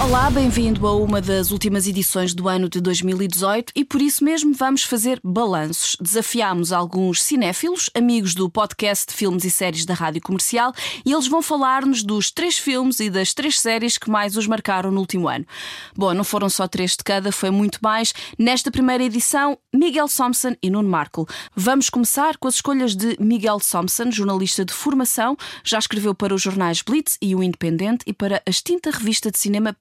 Olá, bem-vindo a uma das últimas edições do ano de 2018 e por isso mesmo vamos fazer balanços. Desafiámos alguns cinéfilos, amigos do podcast de filmes e séries da Rádio Comercial, e eles vão falar-nos dos três filmes e das três séries que mais os marcaram no último ano. Bom, não foram só três de cada, foi muito mais. Nesta primeira edição, Miguel Thompson e Nuno Marco. Vamos começar com as escolhas de Miguel Thompson, jornalista de formação, já escreveu para os jornais Blitz e o Independente e para a extinta revista de cinema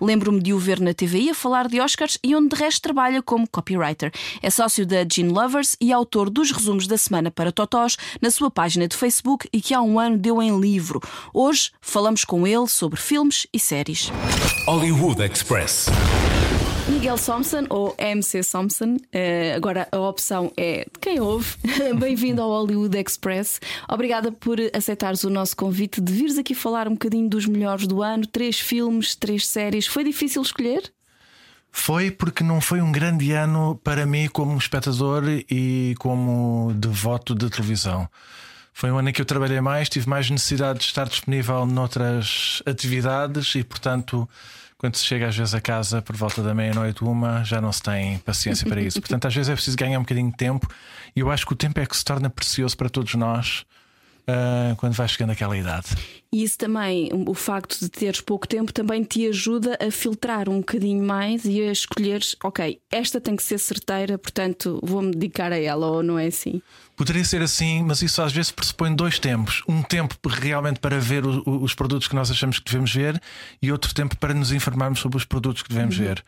Lembro-me de o ver na TVI a falar de Oscars e onde de resto trabalha como copywriter. É sócio da Gene Lovers e autor dos resumos da semana para Totós na sua página de Facebook e que há um ano deu em livro. Hoje falamos com ele sobre filmes e séries. Hollywood Express. Miguel Thompson ou MC Thompson, eh, agora a opção é de quem ouve. Bem-vindo ao Hollywood Express. Obrigada por aceitares o nosso convite de vires aqui falar um bocadinho dos melhores do ano. Três filmes, três séries. Foi difícil escolher? Foi porque não foi um grande ano para mim como espectador e como devoto de televisão. Foi um ano em que eu trabalhei mais, tive mais necessidade de estar disponível noutras atividades e, portanto, quando se chega às vezes a casa por volta da meia-noite, uma, já não se tem paciência para isso. Portanto, às vezes é preciso ganhar um bocadinho de tempo e eu acho que o tempo é que se torna precioso para todos nós uh, quando vai chegando àquela idade. E isso também, o facto de teres pouco tempo, também te ajuda a filtrar um bocadinho mais e a escolheres, ok, esta tem que ser certeira, portanto vou-me dedicar a ela, ou não é assim? Poderia ser assim, mas isso às vezes pressupõe dois tempos. Um tempo realmente para ver o, o, os produtos que nós achamos que devemos ver e outro tempo para nos informarmos sobre os produtos que devemos uhum. ver.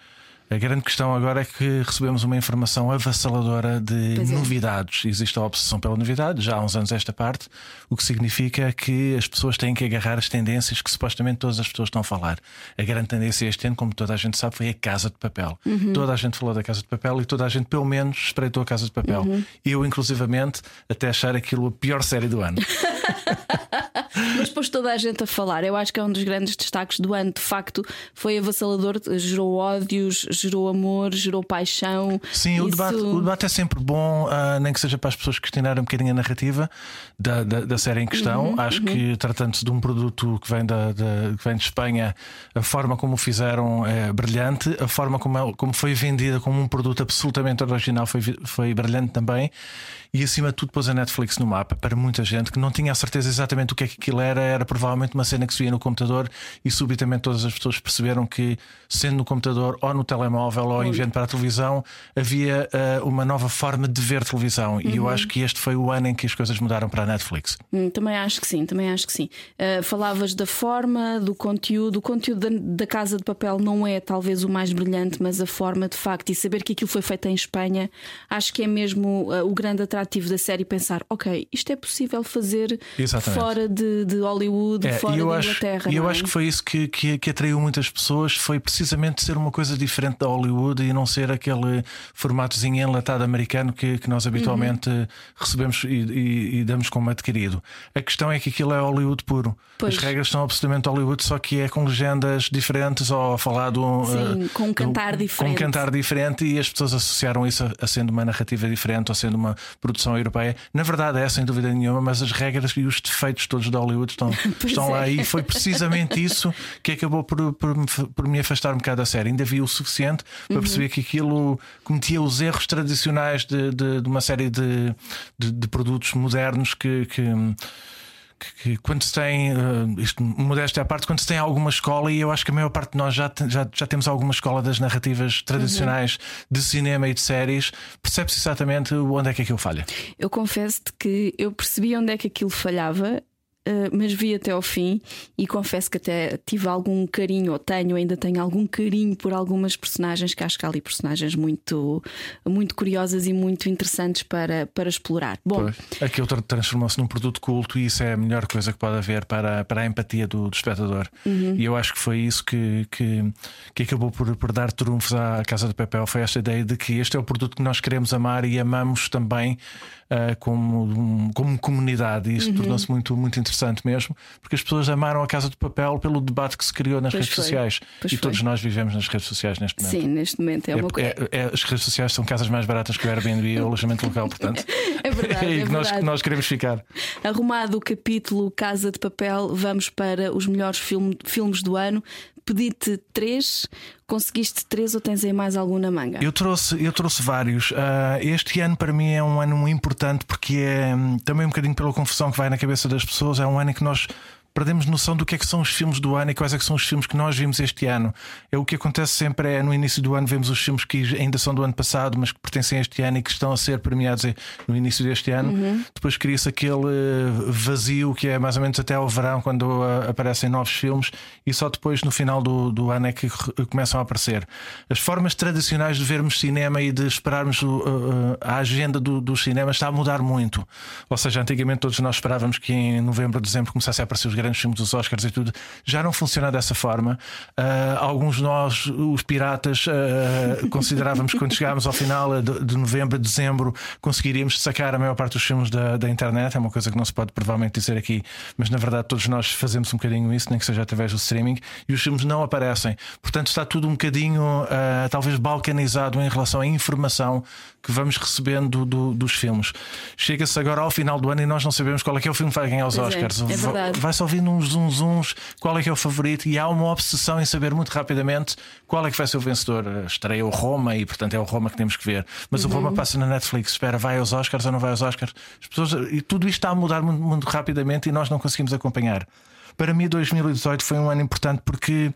A grande questão agora é que recebemos uma informação avassaladora de é. novidades. Existe a obsessão pela novidade, já há uns anos esta parte, o que significa que as pessoas têm que agarrar as tendências que supostamente todas as pessoas estão a falar. A grande tendência este ano, como toda a gente sabe, foi a Casa de Papel. Uhum. Toda a gente falou da Casa de Papel e toda a gente, pelo menos, espreitou a Casa de Papel. Uhum. Eu, inclusivamente, até achar aquilo a pior série do ano. Mas pôs toda a gente a falar. Eu acho que é um dos grandes destaques do ano. De facto, foi avassalador, gerou ódios, gerou amor, gerou paixão. Sim, Isso... o, debate, o debate é sempre bom, uh, nem que seja para as pessoas questionarem um bocadinho a narrativa da, da, da série em questão. Uhum, acho uhum. que, tratando-se de um produto que vem, da, da, que vem de Espanha, a forma como o fizeram é brilhante, a forma como, é, como foi vendida como um produto absolutamente original foi, foi brilhante também. E acima de tudo, pôs a Netflix no mapa para muita gente que não tinha a certeza exatamente o que é que aquilo era. Era provavelmente uma cena que se via no computador e subitamente todas as pessoas perceberam que, sendo no computador ou no telemóvel ou enviando para a televisão, havia uh, uma nova forma de ver televisão. Uhum. E eu uhum. acho que este foi o ano em que as coisas mudaram para a Netflix. Hum, também acho que sim, também acho que sim. Uh, falavas da forma, do conteúdo. O conteúdo da, da, Casa de Papel não é talvez o mais brilhante, mas a forma de facto e saber que aquilo foi feito em Espanha, acho que é mesmo uh, o grande atrativo atrativo da série pensar, ok, isto é possível fazer Exatamente. fora de, de Hollywood, é, fora da Inglaterra. E eu é? acho que foi isso que, que, que, atraiu muitas pessoas, foi precisamente ser uma coisa diferente da Hollywood e não ser aquele formatozinho enlatado americano que, que nós habitualmente uhum. recebemos e, e, e, damos como adquirido. A questão é que aquilo é Hollywood puro. Pois. As regras são absolutamente Hollywood, só que é com legendas diferentes ou falado Sim, uh, com um cantar diferente. Com um cantar diferente e as pessoas associaram isso a, a sendo uma narrativa diferente ou sendo uma produção europeia. Na verdade é, sem dúvida nenhuma, mas as regras e os defeitos todos de Hollywood estão, estão lá é. e foi precisamente isso que acabou por, por, por, me afastar um bocado da série. Ainda vi o suficiente para uhum. perceber que aquilo cometia os erros tradicionais de, de, de uma série de, de, de produtos modernos que, que que, quando se tem, uh, isto modéstia à parte, quando se tem alguma escola, e eu acho que a maior parte de nós já, já, já temos alguma escola das narrativas tradicionais uhum. de cinema e de séries, percebe-se exatamente onde é que aquilo falha. Eu confesso-te que eu percebi onde é que aquilo falhava Uh, mas vi até ao fim e confesso que até tive algum carinho, ou tenho, ainda tenho algum carinho por algumas personagens, que acho que há ali personagens muito, muito curiosas e muito interessantes para, para explorar. Bom, pois. aquilo transformou-se num produto culto e isso é a melhor coisa que pode haver para, para a empatia do, do espectador. Uhum. E eu acho que foi isso que, que, que acabou por, por dar trunfos à Casa de Papel. Foi esta ideia de que este é o produto que nós queremos amar e amamos também uh, como, como comunidade. E isso uhum. tornou-se muito, muito interessante mesmo, porque as pessoas amaram a Casa de Papel pelo debate que se criou nas Pois redes foi. sociais. Pois e foi. todos nós vivemos nas redes sociais neste momento. Sim, neste momento é uma coisa. É- é- as redes sociais são casas mais baratas que o Airbnb e o alojamento local, portanto. É verdade, é aí é que nós, nós queremos ficar. Arrumado o capítulo Casa de Papel, vamos para os melhores filme- filmes do ano. Pedi-te três, conseguiste três ou tens aí mais algum na manga? Eu trouxe, eu trouxe vários. Ah, este ano para mim é um ano importante porque é hum, também um bocadinho pela confusão que vai na cabeça das pessoas. É um ano em que nós perdemos noção do que é que são os filmes do ano e quais é que são os filmes que nós vimos este ano. É o que acontece sempre é no início do ano vemos os filmes que ainda são do ano passado, mas que pertencem a este ano e que estão a ser premiados em- no início deste ano. Depois cria-se aquele eh, vazio que é mais ou menos até ao verão quando ah, aparecem novos filmes e só depois no final do, do ano é que começam a aparecer. As formas tradicionais de vermos cinema e de esperarmos a agenda do, dos cinemas está a mudar muito. Ou seja, antigamente todos nós esperávamos que em novembro, dezembro começassem a aparecer os grandes filmes dos Oscars e tudo. Já não funciona dessa forma. Uh, alguns de nós, os piratas, uh, considerávamos que quando chegámos ao final uh, de, de novembro, dezembro, conseguiríamos sacar a maior parte dos filmes da, da internet. É uma coisa que não se pode provavelmente dizer aqui, mas na verdade todos nós fazemos um bocadinho isso, nem que seja através do streaming, e os filmes não aparecem. Portanto, está tudo um bocadinho, uh, talvez, balcanizado em relação à informação que vamos recebendo do- dos filmes. Chega-se agora ao final do ano e nós não sabemos qual é que é o filme que vai ganhar os é, Oscars. é verdade. Vai-se ouvindo uns zum zums qual é que é o favorito e há uma obsessão em saber muito rapidamente qual é que vai ser o vencedor. Estreia o Roma e, portanto, é o Roma que temos que ver. Mas o Uhum. Roma passa na Netflix. Espera, vai aos Oscars ou não vai aos Oscars? As pessoas, e tudo isto está a mudar muito, muito rapidamente e nós não conseguimos acompanhar. Para mim, 2018 foi um ano importante porque.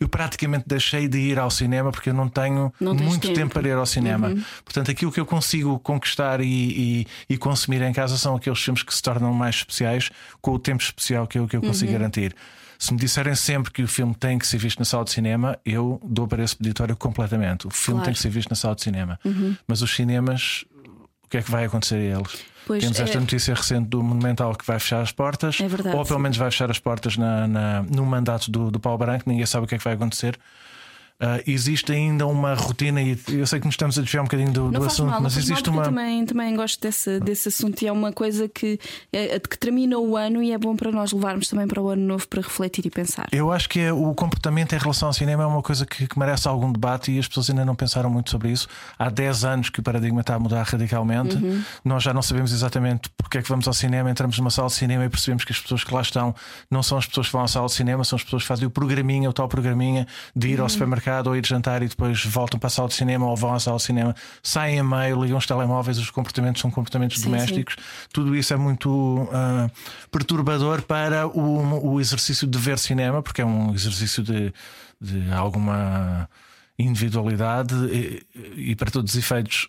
Eu praticamente deixei de ir ao cinema porque eu não tenho Não muito tempo. tempo para ir ao cinema. Portanto, aquilo que eu consigo conquistar e, e- e consumir em casa são aqueles filmes que se tornam mais especiais com o tempo especial que eu, que eu consigo garantir. Se me disserem sempre que o filme tem que ser visto na sala de cinema, eu dou para esse peditório completamente. O filme Claro. tem que ser visto na sala de cinema. Mas os cinemas, que é que vai acontecer a eles? Pois, Temos esta é- notícia recente do Monumental que vai fechar as portas, É verdade, ou pelo menos vai fechar as portas na, na- no mandato do, do Paulo Branco, ninguém sabe o que é que vai acontecer. Ah, existe ainda uma rotina, e eu sei que nos estamos a desviar um bocadinho do, do assunto, mal, mas existe uma. eu também, também gosto desse, desse assunto e é uma coisa que, é, que termina o ano e é bom para nós levarmos também para o ano novo para refletir e pensar. Eu acho que é, o comportamento em relação ao cinema é uma coisa que, que merece algum debate e as pessoas ainda não pensaram muito sobre isso. Há 10 anos que o paradigma está a mudar radicalmente. Uhum. Nós já não sabemos exatamente porque é que vamos ao cinema, entramos numa sala de cinema e percebemos que as pessoas que lá estão não são as pessoas que vão à sala de cinema, são as pessoas que fazem o programinha, o tal programinha de ir ao Uhum. Supermercado ou ir jantar e depois voltam para a sala de cinema ou vão à sala de cinema, saem a meio, ligam os telemóveis, os comportamentos são comportamentos Sim, domésticos. Tudo isso é muito ah, perturbador para o, o exercício de ver cinema, porque é um exercício de, de alguma individualidade e, e para todos os efeitos.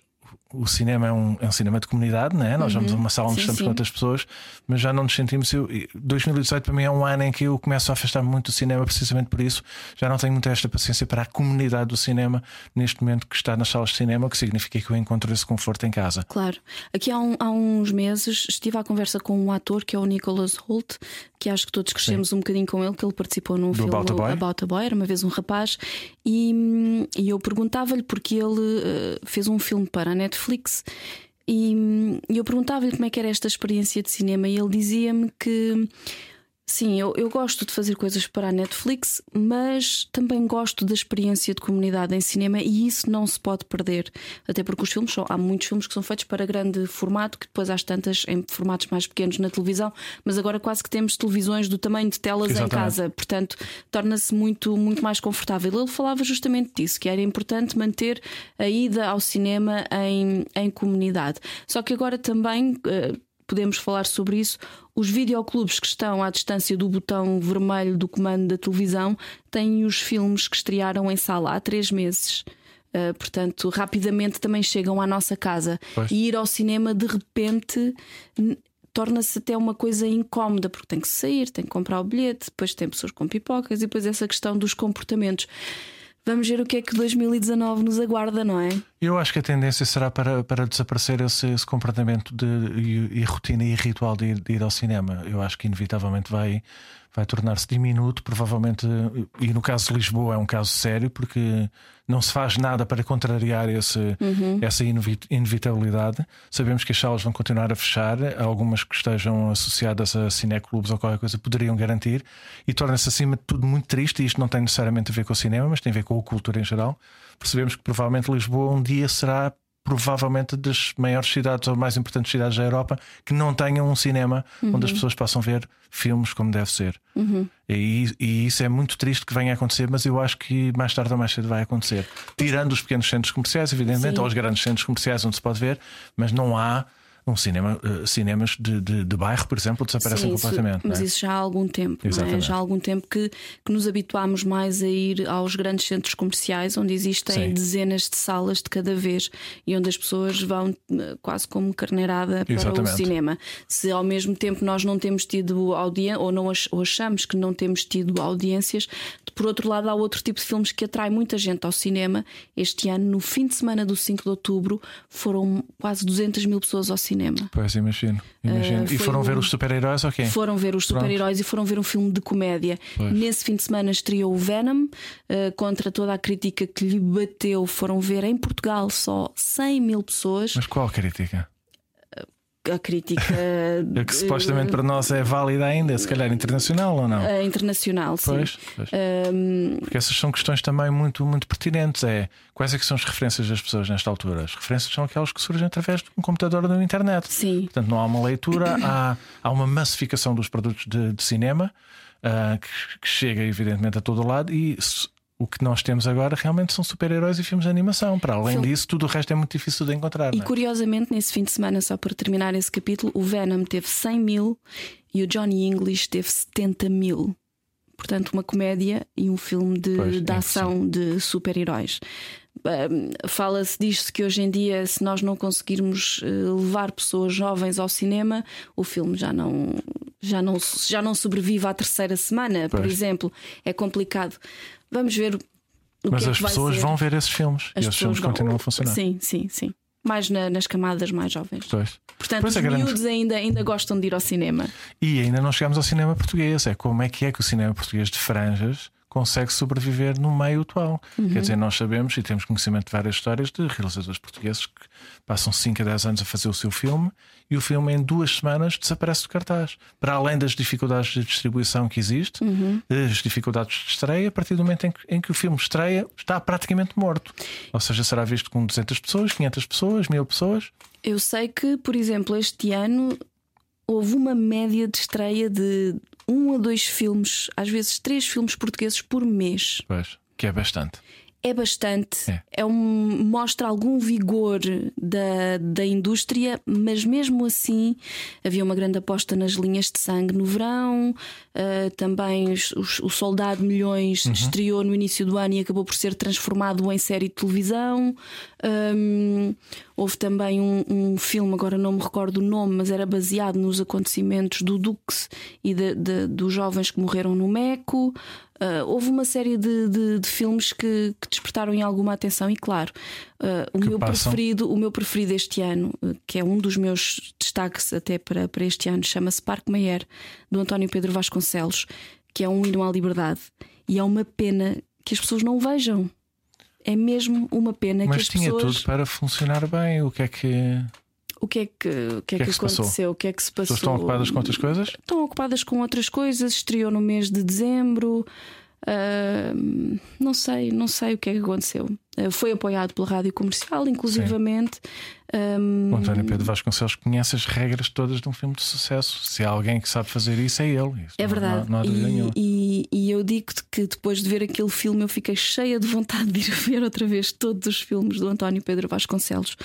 O cinema é um, é um cinema de comunidade, né? nós vamos a uma sala onde Sim, estamos sim. com outras pessoas, mas já não nos sentimos. Eu, 2018 para mim é um ano em que eu começo a afastar-me muito do cinema, precisamente por isso. Já não tenho muita esta paciência para a comunidade do cinema neste momento que está nas salas de cinema, o que significa que eu encontro esse conforto em casa. Claro. Aqui há, um- há uns meses estive à conversa com um ator que é o Nicholas Holt, que acho que todos crescemos um bocadinho com ele, que ele participou num filme About a Boy. About a Boy, era uma vez um rapaz, e, e eu perguntava-lhe porque ele eh, fez um filme para a Netflix. E e eu perguntava-lhe como é que era esta experiência de cinema, e ele dizia-me que Sim, eu, eu gosto de fazer coisas para a Netflix, mas também gosto da experiência de comunidade em cinema e isso não se pode perder. Até porque os filmes são, há muitos filmes que são feitos para grande formato, que depois às tantas em formatos mais pequenos na televisão, mas agora quase que temos televisões do tamanho de telas em Exatamente. casa, portanto torna-se muito, muito mais confortável. Ele falava justamente disso, que era importante manter a ida ao cinema em, em comunidade. Só que agora também. eh, podemos falar sobre isso. Os videoclubes que estão à distância do botão vermelho do comando da televisão têm os filmes que estrearam em sala há três meses. Uh, portanto, rapidamente também chegam à nossa casa. Pois. E ir ao cinema de repente torna-se até uma coisa incómoda, porque tem que sair, tem que comprar o bilhete, depois tem pessoas com pipocas e depois essa questão dos comportamentos. Vamos ver o que é que 2019 nos aguarda, não é? Eu acho que a tendência será para, para desaparecer esse, esse comportamento de, e, e rotina e ritual de ir, de ir ao cinema. Eu acho que inevitavelmente vai, vai tornar-se diminuto, provavelmente, e no caso de Lisboa é um caso sério, porque não se faz nada para contrariar esse, Uhum. essa inevi- inevitabilidade. Sabemos que as salas vão continuar a fechar, algumas que estejam associadas a cineclubes ou qualquer coisa poderiam garantir, e torna-se acima de tudo muito triste. E isto não tem necessariamente a ver com o cinema, mas tem a ver com a cultura em geral. Percebemos que provavelmente Lisboa um dia será provavelmente das maiores cidades ou mais importantes cidades da Europa que não tenham um cinema onde as pessoas possam ver filmes como deve ser. E, e isso é muito triste que venha a acontecer, mas eu acho que mais tarde ou mais cedo vai acontecer. Tirando os pequenos centros comerciais, evidentemente, Sim. ou os grandes centros comerciais onde se pode ver, mas não há um cinema, eh, cinemas de, de, de bairro, por exemplo, desaparecem Sim, isso- completamente. mas não é? isso já há algum tempo, não é? Já há algum tempo que, que nos habituámos mais a ir aos grandes centros comerciais onde existem Sim. dezenas de salas de cada vez e onde as pessoas vão eh, quase como carneirada para Exatamente. o cinema. Se ao mesmo tempo nós não temos tido audiência ou, não ach- ou achamos que não temos tido audiências, por outro lado, há outro tipo de filmes que atrai muita gente ao cinema. Este ano, no fim de semana do 5 de outubro, foram quase 200 mil pessoas ao cinema. Pois imagino. imagino. Eh, e foram um- ver os super-heróis ok? Foram ver os super-heróis e foram ver um filme de comédia. Pois. Nesse fim de semana estreou o Venom, eh, contra toda a crítica que lhe bateu. Foram ver em Portugal só 100 mil pessoas. Mas qual crítica? A crítica A que supostamente para nós é válida ainda, se calhar internacional ou não? eh, internacional, sim. Pois, pois. Ahm, Porque essas são questões também muito, muito pertinentes. É quais é que são as referências das pessoas nesta altura? As referências são aquelas que surgem através de um computador ou da internet. Sim. Portanto, não há uma leitura, há, há uma massificação dos produtos de, de cinema ah, que, que chega, evidentemente, a todo lado e o que nós temos agora realmente são super-heróis e filmes de animação. Para além disso, tudo o resto é muito difícil de encontrar. E é? curiosamente, nesse fim de semana, só para terminar esse capítulo, o Venom teve 100 mil e o Johnny English teve 70 mil. Portanto, uma comédia e um filme de, Pois, de é ação de super-heróis. Fala-se diz-se que hoje em dia, se nós não conseguirmos eh, levar pessoas jovens ao cinema, o filme já não, já não, já não sobrevive à terceira semana, por Pois. exemplo. É complicado. Vamos ver o Mas que é as que pessoas ser. vão ver esses filmes As e esses filmes vão- continuam a funcionar. Sim, sim, sim. Mais na- nas camadas mais jovens. Pois. Portanto, Pois os é, miúdos ainda, ainda gostam de ir ao cinema. E ainda não chegamos ao cinema português. É como é que é que o cinema português de franjas consegue sobreviver no meio atual. Quer dizer, nós sabemos e temos conhecimento de várias histórias de realizadores portugueses que passam 5 a 10 anos a fazer o seu filme e o filme em duas semanas desaparece do cartaz. Para além das dificuldades de distribuição que existe, as dificuldades de estreia, a partir do momento em que, em que o filme estreia, está praticamente morto. Ou seja, será visto com 200 pessoas, 500 pessoas, 1000 pessoas. Eu sei que, por exemplo, este ano houve uma média de estreia de um a dois filmes, às vezes três filmes portugueses por mês. Pois, que é bastante. É bastante, É. é. um, mostra algum vigor da, da indústria, mas mesmo assim havia uma grande aposta nas linhas de sangue no verão. Ah, também os- os- o Soldado Milhões estreou no início do ano e acabou por ser transformado em série de televisão. Ahm, houve também um, um filme, agora não me recordo o nome, mas era baseado nos acontecimentos do Dux e de- de- dos jovens que morreram no Meco. Ah, houve uma série de, de- de filmes que, que despertaram em alguma atenção e claro ah, o Que meu passam. preferido o meu preferido este ano ah, que é um dos meus destaques até para, para este ano chama-se Parque Mayer do António Pedro Vasconcelos que é um hino à liberdade e é uma pena que as pessoas não o vejam é mesmo uma pena que Mas as tinha pessoas tudo para funcionar bem. O que é que. o que é que, o que, é que é que que se passou? aconteceu o que é que se As passou pessoas estão ocupadas com outras coisas? estão ocupadas com outras coisas, estreou no mês de dezembro. ah, não sei, não sei o que é que aconteceu. Ah, foi apoiado pela rádio comercial, inclusivamente. O António Pedro Vasconcelos conhece as regras todas de um filme de sucesso. Se há alguém que sabe fazer isso, é ele. Isso É verdade. Não, não e, e, e eu digo-te que depois de ver aquele filme eu fiquei cheia de vontade de ir ver outra vez todos os filmes do António Pedro Vasconcelos,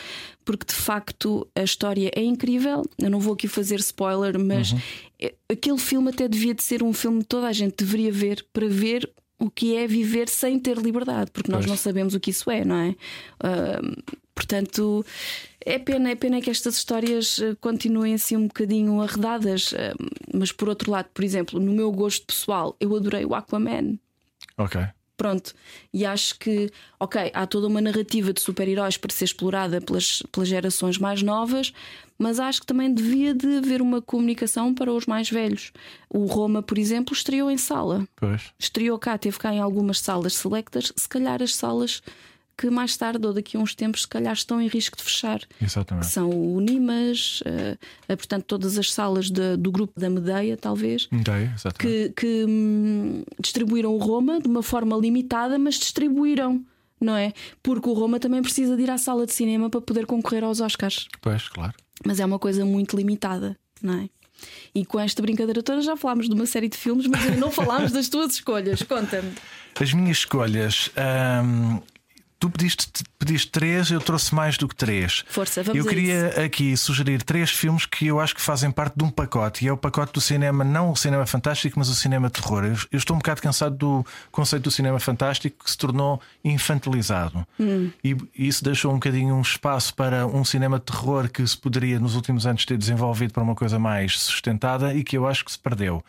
porque de facto a história é incrível. Eu não vou aqui fazer spoiler, mas Uhum. é- aquele filme até devia de ser um filme que toda a gente deveria ver para ver. O que é viver sem ter liberdade, porque nós Pois. não sabemos o que isso é, não é? Ah, portanto, é pena, é pena que estas histórias eh, continuem assim um bocadinho arredadas, eh, mas por outro lado, por exemplo, no meu gosto pessoal, eu adorei o Aquaman. Ok. Pronto. E acho que, ok, há toda uma narrativa de super-heróis para ser explorada pelas, pelas gerações mais novas, mas acho que também devia de haver uma comunicação para os mais velhos. O Roma, por exemplo, estreou em sala. Pois. Estreou cá, teve cá em algumas salas selectas, se calhar as salas que mais tarde ou daqui a uns tempos, se calhar, estão em risco de fechar. Exatamente. São o Nimas, uh, uh, portanto, todas as salas de, do grupo da Medeia, talvez, Medeia, exatamente. que, que hum, distribuíram o Roma de uma forma limitada, mas distribuíram. Não é? Porque o Roma também precisa de ir à sala de cinema para poder concorrer aos Oscars. Pois, claro. Mas é uma coisa muito limitada, não é? E com esta brincadeira toda já falámos de uma série de filmes, mas ainda não falámos das tuas escolhas. Conta-me. As minhas escolhas. hum, Tu pediste, pediste três, eu trouxe mais do que três. Força, vamos Eu queria aqui sugerir três filmes que eu acho que fazem parte de um pacote. E é o pacote do cinema, não o cinema fantástico, mas o cinema terror. Eu, eu estou um bocado cansado do conceito do cinema fantástico que se tornou infantilizado. Hum. E, e isso deixou um bocadinho um espaço para um cinema terror que se poderia, nos últimos anos, ter desenvolvido para uma coisa mais sustentada e que eu acho que se perdeu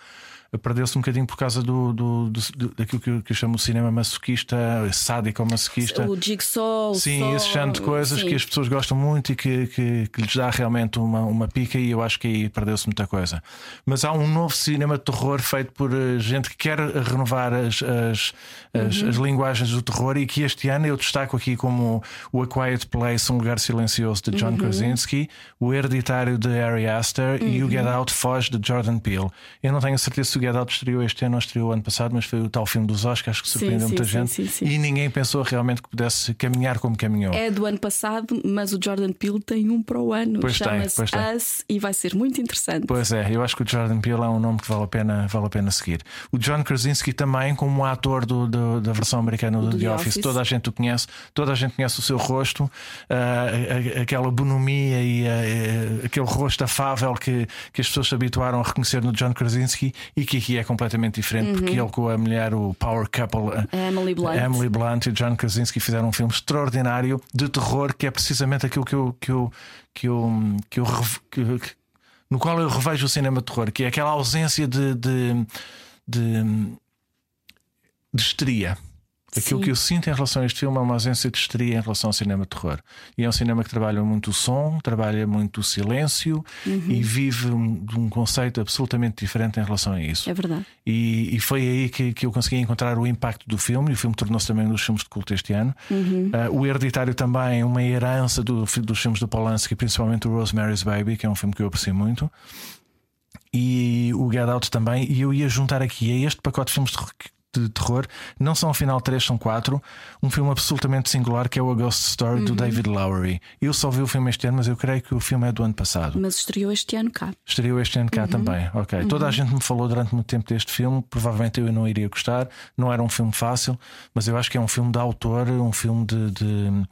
perdeu-se um bocadinho por causa do, do, do, daquilo que eu, que eu chamo de cinema masoquista, sádico masoquista. O Jigsaw, Sim, Saw, esse género de coisas sim. que as pessoas gostam muito e que, que, que lhes dá realmente uma, uma pica, e eu acho que aí perdeu-se muita coisa. Mas há um novo cinema de terror feito por eh, gente que quer renovar as, as, as, Uhum. as linguagens do terror e que este ano eu destaco aqui como o A Quiet Place, Um Lugar Silencioso de Uhum. John Krasinski, o Hereditário de Ari Aster e Uhum. o Get Out Foge de Jordan Peele. Eu não tenho certeza se o Get Out estreou este ano ou estreou ano passado, mas foi o tal filme dos Oscars que surpreendeu sim, muita sim, gente sim, e ninguém pensou realmente que pudesse caminhar como caminhou. É do ano passado, mas o Jordan Peele tem um para o ano. Pois tem, Chama-se pois tem. Us e vai ser muito interessante. Pois é, eu acho que o Jordan Peele é um nome que vale a pena, vale a pena seguir. O John Krasinski também, como ator do, do- da versão americana do, Do The, Office. Office. toda a gente o conhece, toda a gente conhece o seu rosto, a- aquela bonomia e ah, aquele rosto afável que, que as pessoas se habituaram a reconhecer no John Krasinski e que aqui é completamente diferente, porque ele com a mulher, o Power Couple, Emily Blunt. Emily Blunt e John Krasinski fizeram um filme extraordinário de terror que é precisamente aquilo que eu, que eu, que eu, que eu que- que- no qual eu revejo o cinema de terror, que é aquela ausência de, de, de, de histeria. Aquilo Sim. que eu sinto em relação a este filme é uma ausência de histeria em relação ao cinema de terror. E é um cinema que trabalha muito o som, trabalha muito o silêncio Uhum. e vive um, de um conceito absolutamente diferente em relação a isso. É verdade. E, e foi aí que, que eu consegui encontrar o impacto do filme, e o filme tornou-se também um dos filmes de culto este ano. Ah, o Hereditário também, uma herança do, dos filmes do Polanski, principalmente o Rosemary's Baby, que é um filme que eu aprecio muito. E o Get Out também. E eu ia juntar aqui a este pacote de filmes de, terror, não são afinal três, são quatro. Um filme absolutamente singular que é o A Ghost Story do David Lowery. Eu só vi o filme este ano, mas eu creio que o filme é do ano passado. Mas estreou este ano cá. Estreou este ano cá também. Ok. Toda a gente me falou durante muito tempo deste filme. Provavelmente eu não iria gostar. Não era um filme fácil, mas eu acho que é um filme de autor, um filme de. de-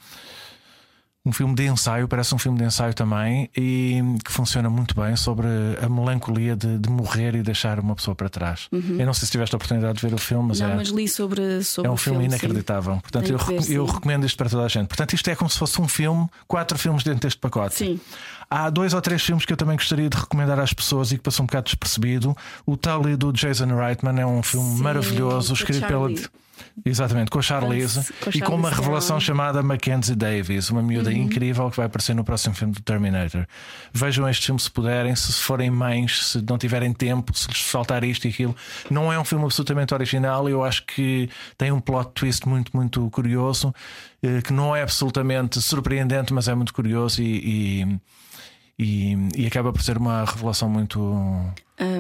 um filme de ensaio, parece um filme de ensaio também, e que funciona muito bem sobre a melancolia de, de morrer e deixar uma pessoa para trás. Eu não sei se tiveste a oportunidade de ver o filme, mas não, é. mas li sobre, sobre É um filme sim. inacreditável. Portanto, Tenho eu, ver, eu sim. recomendo isto para toda a gente. Portanto, isto é como se fosse um filme, quatro filmes dentro deste pacote. Sim. Há dois ou três filmes que eu também gostaria de recomendar às pessoas e que passou um bocado despercebido. O Tully do Jason Reitman é um filme Sim, maravilhoso, escrito pela. Exatamente, com a Charlize Com a e com uma revelação chamada Mackenzie Davis, uma miúda Uhum. incrível que vai aparecer no próximo filme do Terminator. Vejam este filme se puderem, se forem mães, se não tiverem tempo, se lhes faltar isto e aquilo. Não é um filme absolutamente original, eu acho que tem um plot twist muito, muito curioso, eh, que não é absolutamente surpreendente, mas é muito curioso e. e e, e acaba por ser uma revelação muito,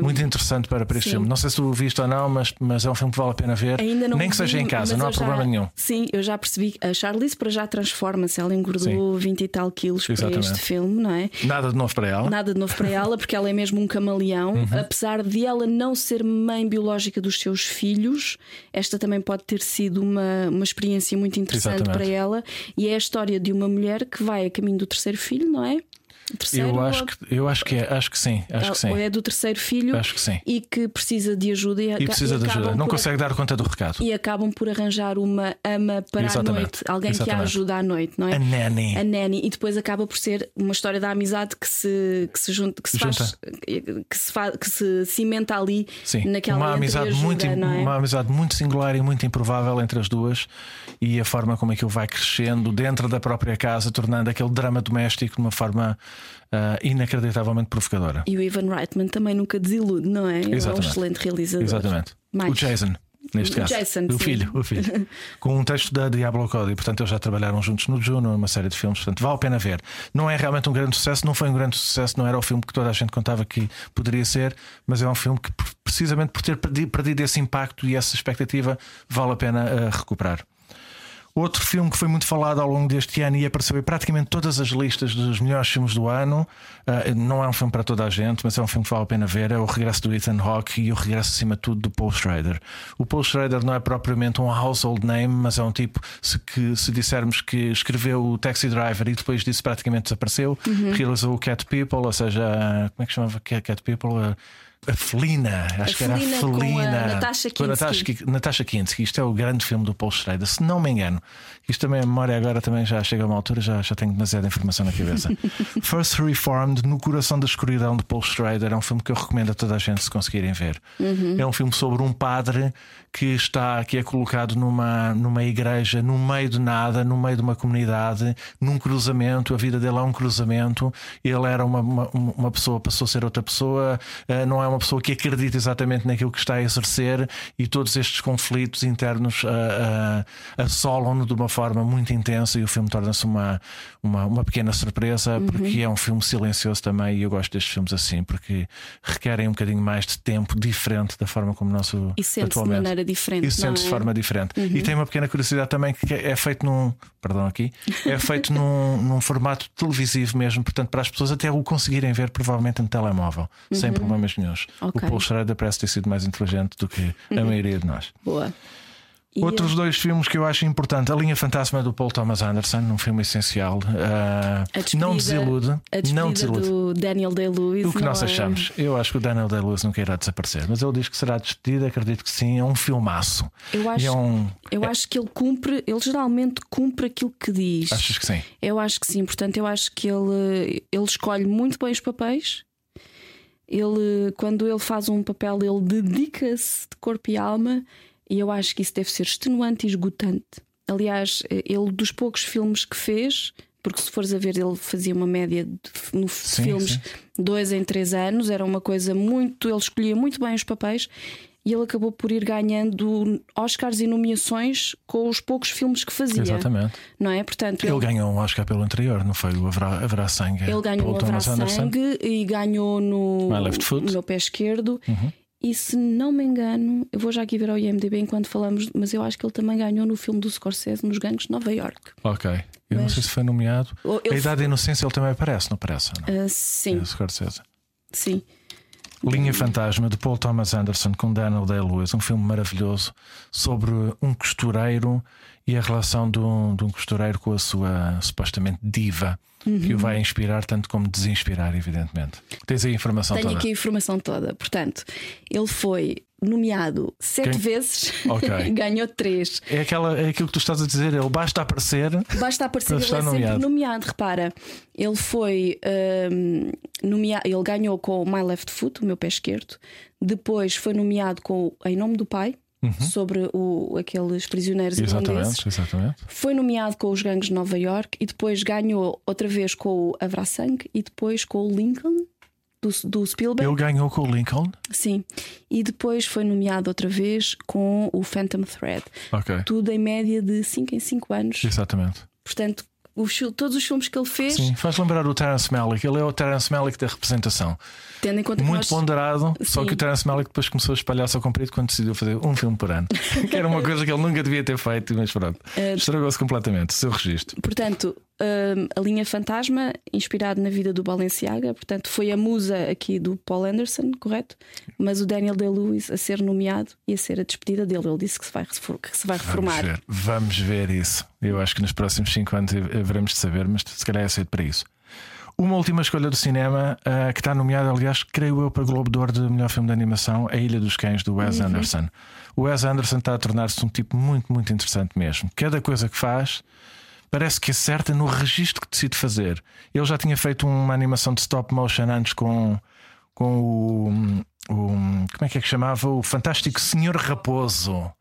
muito interessante para, para este sim. filme. Não sei se tu o viste ou não, mas, mas é um filme que vale a pena ver. Ainda não Nem que vi, seja em casa, não há já- problema nenhum. Sim, eu já percebi que a Charlize para já transforma-se. Ela engordou Sim. 20 e tal quilos Exatamente. para este filme, não é? Nada de novo para ela. Nada de novo para ela, porque ela é mesmo um camaleão. Uhum. Apesar de ela não ser mãe biológica dos seus filhos, esta também pode ter sido uma, uma experiência muito interessante Exatamente. para ela. E é a história de uma mulher que vai a caminho do terceiro filho, não é? Terceiro, Eu ou- acho que, eu acho que é, acho que sim, acho que sim. ou é do terceiro filho Acho que sim. e que precisa de ajuda e, E precisa de ajuda, não consegue dar conta do recado. e acabam por arranjar uma ama para a Exatamente, noite, alguém que a exatamente. ajuda à noite, não é? A nanny. A nanny e depois acaba por ser uma história da amizade que se que se junta, que se Junta. faz que se faz, que se cimenta ali Sim, naquela uma amizade, ajuda, muito, é? uma amizade muito singular e muito improvável entre as duas, e a forma como aquilo vai crescendo dentro da própria casa, tornando aquele drama doméstico de uma forma ah, inacreditavelmente provocadora. E o Ivan Reitman também nunca desilude, não é? Ele é um Exatamente. excelente realizador. Exatamente. Mais. O Jason, neste O caso. Jason, o sim. filho, o filho. Com um texto da Diablo Cody. Portanto, eles já trabalharam juntos no Juno, numa série de filmes. Portanto, vale a pena ver. Não é realmente um grande sucesso, não foi um grande sucesso, não era o filme que toda a gente contava que poderia ser, mas é um filme que, precisamente por ter perdi- perdido esse impacto e essa expectativa, vale a pena ah, recuperar. Outro filme que foi muito falado ao longo deste ano e apareceu em praticamente todas as listas dos melhores filmes do ano. ah, não é um filme para toda a gente, mas é um filme que vale a pena ver. É o regresso do Ethan Hawke e o regresso, acima de tudo, do Paul Schrader. O Paul Schrader não é propriamente um household name, mas é um tipo se, que, se dissermos que escreveu o Taxi Driver e depois disso praticamente desapareceu, realizou o Cat People, ou seja, como é que chamava Cat Cat People? A- a Felina, acho que era a Felina com a. Natasha a Kinski. Ki- Natasha Kinski, isto é o grande filme do Paul Schrader, se não me engano. Isto também a memória agora também já chega a uma altura, já, já tenho demasiada informação na cabeça. First Reformed, no coração da escuridão de Paul Schrader, é um filme que eu recomendo a toda a gente se conseguirem ver. Uhum. É um filme sobre um padre que está que é colocado numa, numa igreja, no meio de nada, no meio de uma comunidade, num cruzamento. A vida dele é um cruzamento. Ele era uma, uma, uma pessoa, passou a ser outra pessoa, eh, não é uma pessoa que acredita exatamente naquilo que está a exercer, e todos estes conflitos internos ah, ah, assolam-no de uma forma muito intensa. E o filme torna-se uma, uma, uma pequena surpresa, Uhum. porque é um filme silencioso também. E eu gosto destes filmes assim, porque requerem um bocadinho mais de tempo diferente da forma como o nosso E sente-se de atualmente. maneira diferente. E sente-se não de é? forma diferente. E tem uma pequena curiosidade também que é feito num. Perdão aqui. É feito num, num formato televisivo mesmo, portanto, para as pessoas até o conseguirem ver, provavelmente no telemóvel, sem problemas nenhums. Uhum. Ok. O Paul Schrader parece ter sido mais inteligente do que a maioria de nós. Boa. Outros dois filmes que eu acho importante: A Linha Fantasma do Paul Thomas Anderson, um filme essencial. A despedida- não desilude. A Não desilude. do Daniel Day-Lewis. O que nós é? achamos? Eu acho que o Daniel Day-Lewis nunca irá desaparecer, mas ele diz que será despedido. Acredito que sim. É um filmaço. Eu acho, é um. eu acho que ele cumpre, ele geralmente cumpre aquilo que diz. Achas que sim? Eu acho que sim, portanto, eu acho que ele, ele escolhe muito bem os papéis. Ele, quando ele faz um papel, ele dedica-se de corpo e alma, e eu acho que isso deve ser extenuante e esgotante. Aliás, ele dos poucos filmes que fez, porque se fores a ver, ele fazia uma média de no Sim, filmes sim. dois em três anos, era uma coisa muito. Ele escolhia muito bem os papéis. E ele acabou por ir ganhando Oscars e nomeações com os poucos filmes que fazia. Exatamente. Não é? Portanto, Ele ganhou um Oscar pelo anterior, não foi? O Haverá, Haverá Sangue. ele ganhou o Haverá. Sangue e ganhou no, My Left Foot. Uhum. no meu pé esquerdo. E se não me engano, eu vou já aqui ver ao IMDB enquanto falamos, mas eu acho que ele também ganhou no filme do Scorsese nos Gangues de Nova York. Ok. Eu não Mas- sei se foi nomeado. Ele A Idade da Inocência ele também aparece, não aparece? ou Não? Ah, sim, É, Scorsese. sim. Linha Fantasma de Paul Thomas Anderson com Daniel Day-Lewis, um filme maravilhoso sobre um costureiro e a relação de um, de um costureiro com a sua supostamente diva, que o vai inspirar tanto como desinspirar, evidentemente. Tens aí a informação Tenho toda. aqui a informação toda. Portanto, ele foi nomeado sete Quem? vezes Ok. e ganhou três. É, aquela, é aquilo que tu estás a dizer, ele basta aparecer. Basta aparecer, ele é sempre nomeado. nomeado. Repara, ele foi hum, nomeado, ele ganhou com o My Left Foot, o meu pé esquerdo. Depois foi nomeado com Em Nome do Pai, sobre o, aqueles prisioneiros. Exatamente, exatamente. Foi nomeado com os Gangues de Nova York e depois ganhou outra vez com o Haverá Sangue e depois com o Lincoln. Do, do Spielberg, Ele ganhou com o Lincoln. sim, e depois foi nomeado outra vez com o Phantom Thread. Ok. Tudo em média de 5 em 5 anos. Exatamente. Portanto, os todos os filmes que ele fez, Sim, faz lembrar o Terence Malick. Ele é o Terence Malick da representação. tendo em conta que Muito nós, ponderado, só Sim. que o Terence Malick depois começou a espalhar-se ao comprido quando decidiu fazer um filme por ano. que era uma coisa que ele nunca devia ter feito, mas pronto. Eh, Estragou-se completamente o seu registro. portanto, hum, a linha Fantasma, inspirado na vida do Balenciaga, portanto, foi a musa aqui do Paul Anderson, correto? Mas o Daniel Day-Lewis a ser nomeado e a ser a despedida dele. Ele disse que se vai, que se vai Vamos reformar. ver, vamos ver isso. Eu acho que nos próximos 5 anos haveremos de saber, mas se calhar é cedo para isso. Uma última escolha do cinema uh, que está nomeada, aliás, creio eu, para o Globo de Ouro de melhor filme de animação, A Ilha dos Cães, do Wes uhum. Anderson. O Wes Anderson está a tornar-se um tipo muito, muito interessante mesmo. Cada coisa que faz parece que acerta no registro que decide fazer. Ele já tinha feito uma animação de stop motion antes com, com o, o. Como é que é que chamava? O Fantástico Senhor Raposo. O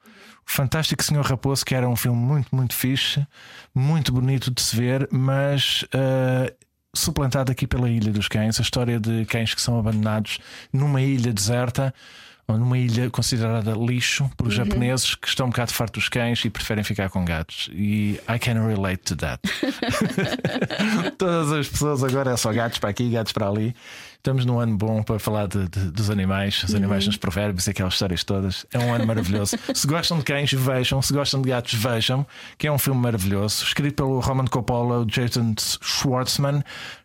Fantástico Senhor Raposo, que era um filme muito, muito fixe, muito bonito de se ver, mas uh, suplantado aqui pela Ilha dos Cães a história de cães que são abandonados numa ilha deserta numa ilha considerada lixo pelos uhum. japoneses que estão um bocado fartos dos cães e preferem ficar com gatos. E I can relate to that. Todas as pessoas agora é só gatos para aqui, gatos para ali. Estamos num ano bom para falar de, de, dos animais, os animais uhum. nos provérbios e aquelas histórias todas. É um ano maravilhoso. se gostam de cães, vejam. Se gostam de gatos, vejam. Que é um filme maravilhoso. Escrito pelo Roman Coppola, o Jason Schwartzman.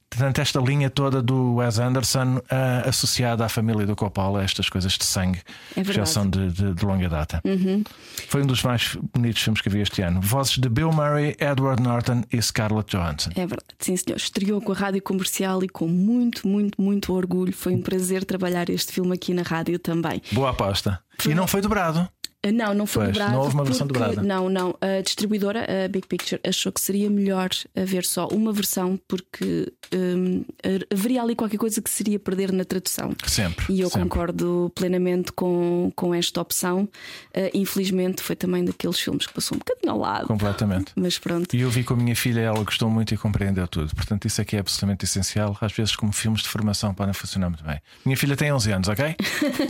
Portanto, esta linha toda do Wes Anderson uh, associada à família do Coppola, estas coisas de sangue, é já são de, de, de longa data. Uhum. Foi um dos mais bonitos filmes que vi este ano. Vozes de Bill Murray, Edward Norton e Scarlett Johansson. É verdade, sim, senhor. Estreou com a rádio comercial e com muito, muito, muito orgulho. Foi um prazer trabalhar este filme aqui na rádio também. Boa aposta. E não foi dobrado. Ah, não, não foi pois, dobrado. Não houve uma versão porque, dobrada. Não, não. A distribuidora, a Big Picture, achou que seria melhor haver só uma versão porque hum, haveria ali qualquer coisa que seria perder na tradução. Sempre. E eu sempre. concordo plenamente com, com esta opção. Uh, infelizmente foi também daqueles filmes que passou um bocadinho ao lado. Completamente. Mas pronto. E eu vi com a minha filha, ela gostou muito e compreendeu tudo. Portanto, isso aqui é absolutamente essencial. Às vezes, como filmes de formação, podem funcionar muito bem. Minha filha tem 11 anos, ok?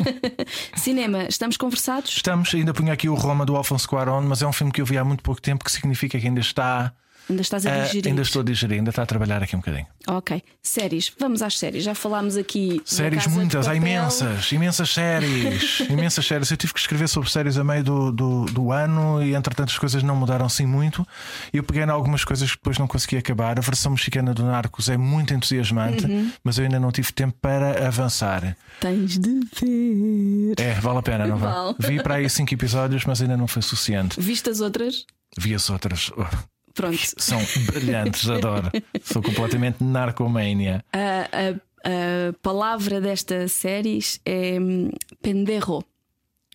Cinema, estamos conversados? Estamos, ainda punha aqui o Roma do Alfonso Cuarón, mas é um filme que eu vi há muito pouco tempo, que significa que ainda está. Ainda estás a digerir? Uh, ainda estou a digerir, ainda está a trabalhar aqui um bocadinho. Ok. Séries, vamos às séries. Já falámos aqui. Séries muitas, há imensas, imensas séries. imensas séries. Eu tive que escrever sobre séries a meio do, do, do, ano e entretanto as coisas não mudaram assim muito. Eu peguei em algumas coisas que depois não consegui acabar. A versão mexicana do Narcos é muito entusiasmante, uhum. mas eu ainda não tive tempo para avançar. Tens de ver. É, vale a pena, não vale? Vi para aí cinco episódios, mas ainda não foi suficiente. Viste as outras? Vi as outras. Oh. Pronto. São brilhantes, adoro. Sou completamente narcomania. A, a, a palavra desta série é hum, penderro.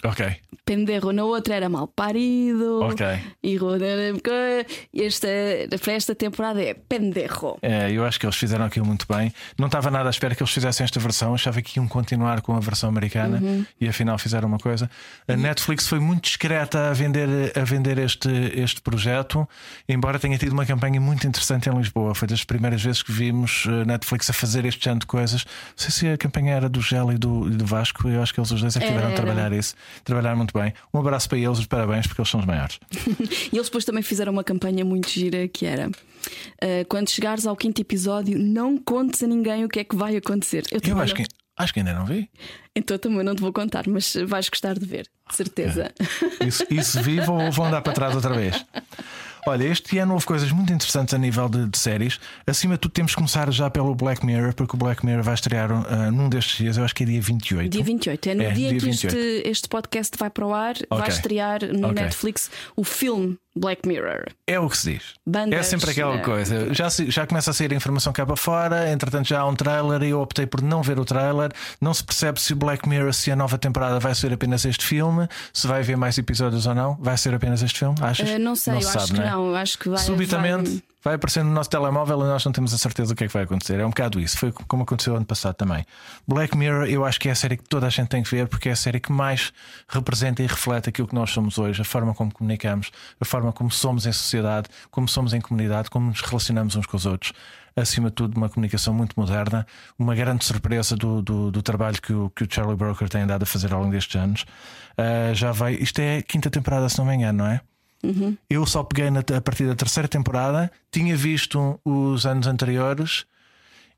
Ok. Penderro, na outra era mal parido. Ok. E esta, para esta temporada é penderro. É, eu acho que eles fizeram aquilo muito bem. Não estava nada à espera que eles fizessem esta versão. Achava que iam continuar com a versão americana uhum. e afinal fizeram uma coisa. A Netflix foi muito discreta a vender, a vender este, este projeto, embora tenha tido uma campanha muito interessante em Lisboa. Foi das primeiras vezes que vimos a Netflix a fazer este género de coisas. Não sei se a campanha era do Gel e do, do Vasco. Eu acho que eles os dois é que tiveram a trabalhar isso trabalharam muito bem. Um abraço para eles, parabéns, porque eles são os maiores. e eles depois também fizeram uma campanha muito gira que era. Uh, quando chegares ao quinto episódio, não contes a ninguém o que é que vai acontecer. Eu, Eu acho, que, acho que ainda não vi. Então também não te vou contar, mas vais gostar de ver, de certeza. É. Isso, isso vi, vou, vou andar para trás outra vez. Olha, este ano houve coisas muito interessantes a nível de, de, séries. Acima de tudo, temos que começar já pelo Black Mirror, porque o Black Mirror vai estrear uh, num destes dias, eu acho que é dia 28. Dia 28, é no é, dia, dia que este, este, podcast vai para o ar, okay. vai estrear no okay. Netflix o filme Black Mirror. É o que se diz. Bandas, é sempre aquela coisa. Já, já começa a sair a informação cá para fora, entretanto já há um trailer e eu optei por não ver o trailer. Não se percebe se o Black Mirror, se a nova temporada vai ser apenas este filme, se vai haver mais episódios ou não. Vai ser apenas este filme? Achas? Uh, não sei, não eu sabe, acho que não. não. Acho que vai. Subitamente. Vai vai aparecer no nosso telemóvel e nós não temos a certeza do que é que vai acontecer. É um bocado isso. Foi como aconteceu ano passado também. Black Mirror, eu acho que é a série que toda a gente tem que ver porque é a série que mais representa e reflete aquilo que nós somos hoje, a forma como comunicamos, a forma como somos em sociedade, como somos em comunidade, como nos relacionamos uns com os outros. Acima de tudo, uma comunicação muito moderna, uma grande surpresa do, do, do trabalho que o, que o Charlie Broker tem andado a fazer ao longo destes anos. Uh, já vai, isto é a quinta temporada, se não me engano, não é? Uhum. Eu só peguei na, a partir da terceira temporada, tinha visto os anos anteriores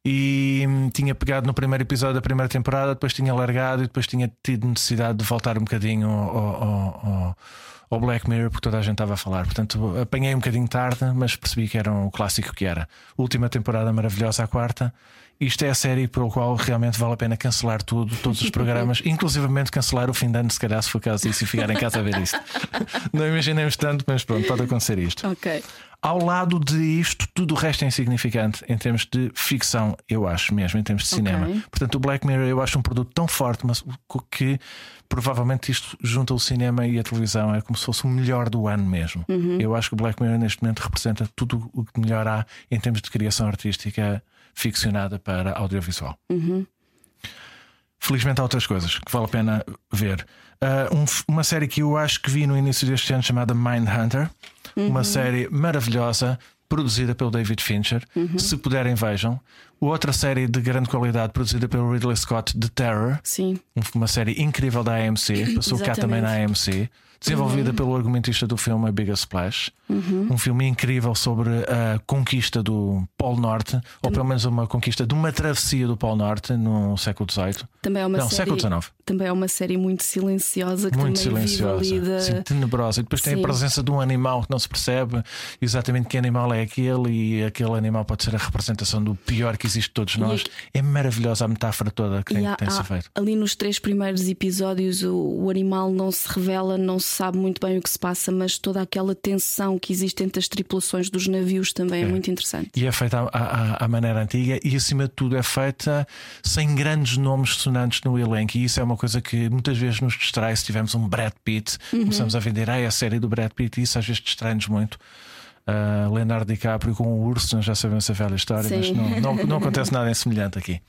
e hum, tinha pegado no primeiro episódio da primeira temporada, depois tinha largado e depois tinha tido necessidade de voltar um bocadinho ao, ao, ao, ao Black Mirror, porque toda a gente estava a falar. Portanto, apanhei um bocadinho tarde, mas percebi que era o clássico que era. Última temporada maravilhosa, a quarta, Isto é a série pelo qual realmente vale a pena cancelar tudo, todos os programas, inclusivamente cancelar o fim de ano, se calhar, se for caso disso, e ficar em casa a ver isto. Não imaginemos tanto, mas pronto, pode acontecer isto. Ok. Ao lado de isto, tudo o resto é insignificante em termos de ficção, eu acho mesmo, em termos de cinema. Ok. Portanto, o Black Mirror eu acho um produto tão forte, mas que provavelmente isto junto ao cinema e a televisão é como se fosse o melhor do ano mesmo. Eu acho que o Black Mirror neste momento representa tudo o que melhor há em termos de criação artística ficcionada para audiovisual. Felizmente há outras coisas que vale a pena ver. Ah, um uma série que eu acho que vi no início deste ano chamada Mindhunter, uma série maravilhosa. Produzida pelo David Fincher, se puderem vejam. Outra série de grande qualidade produzida pelo Ridley Scott, The Terror, Sim. um- uma série incrível da AMC, passou cá também na AMC, desenvolvida pelo argumentista do filme A Big Splash. Um filme incrível sobre a conquista do Polo Norte, ou pelo menos uma conquista de uma travessia do Polo Norte no século XVIII. Também é uma Não, série. século XIX. Também é uma série muito silenciosa que Muito também silenciosa, vive sim, tenebrosa. E depois tem Sim. a presença de um animal que não se percebe exatamente que animal é aquele, e aquele animal pode ser a representação do pior que existe de todos nós. É maravilhosa a metáfora toda que tem, E há- há- feito. ali nos três primeiros episódios o, o animal não se revela, não se sabe muito bem o que se passa, mas toda aquela tensão que existe entre as tripulações dos navios também é, muito interessante. E é feita à, à- à maneira antiga e, acima de tudo, é feita sem grandes nomes sonantes no elenco. E isso é uma coisa que muitas vezes nos distrai. Se tivermos um Brad Pitt, Uhum. começamos a vender ah, é a série do Brad Pitt, e isso às vezes distrai-nos muito. Ah, Leonardo DiCaprio com o urso, nós já sabemos essa velha história, mas Sim. não, não, não acontece nada em semelhante aqui.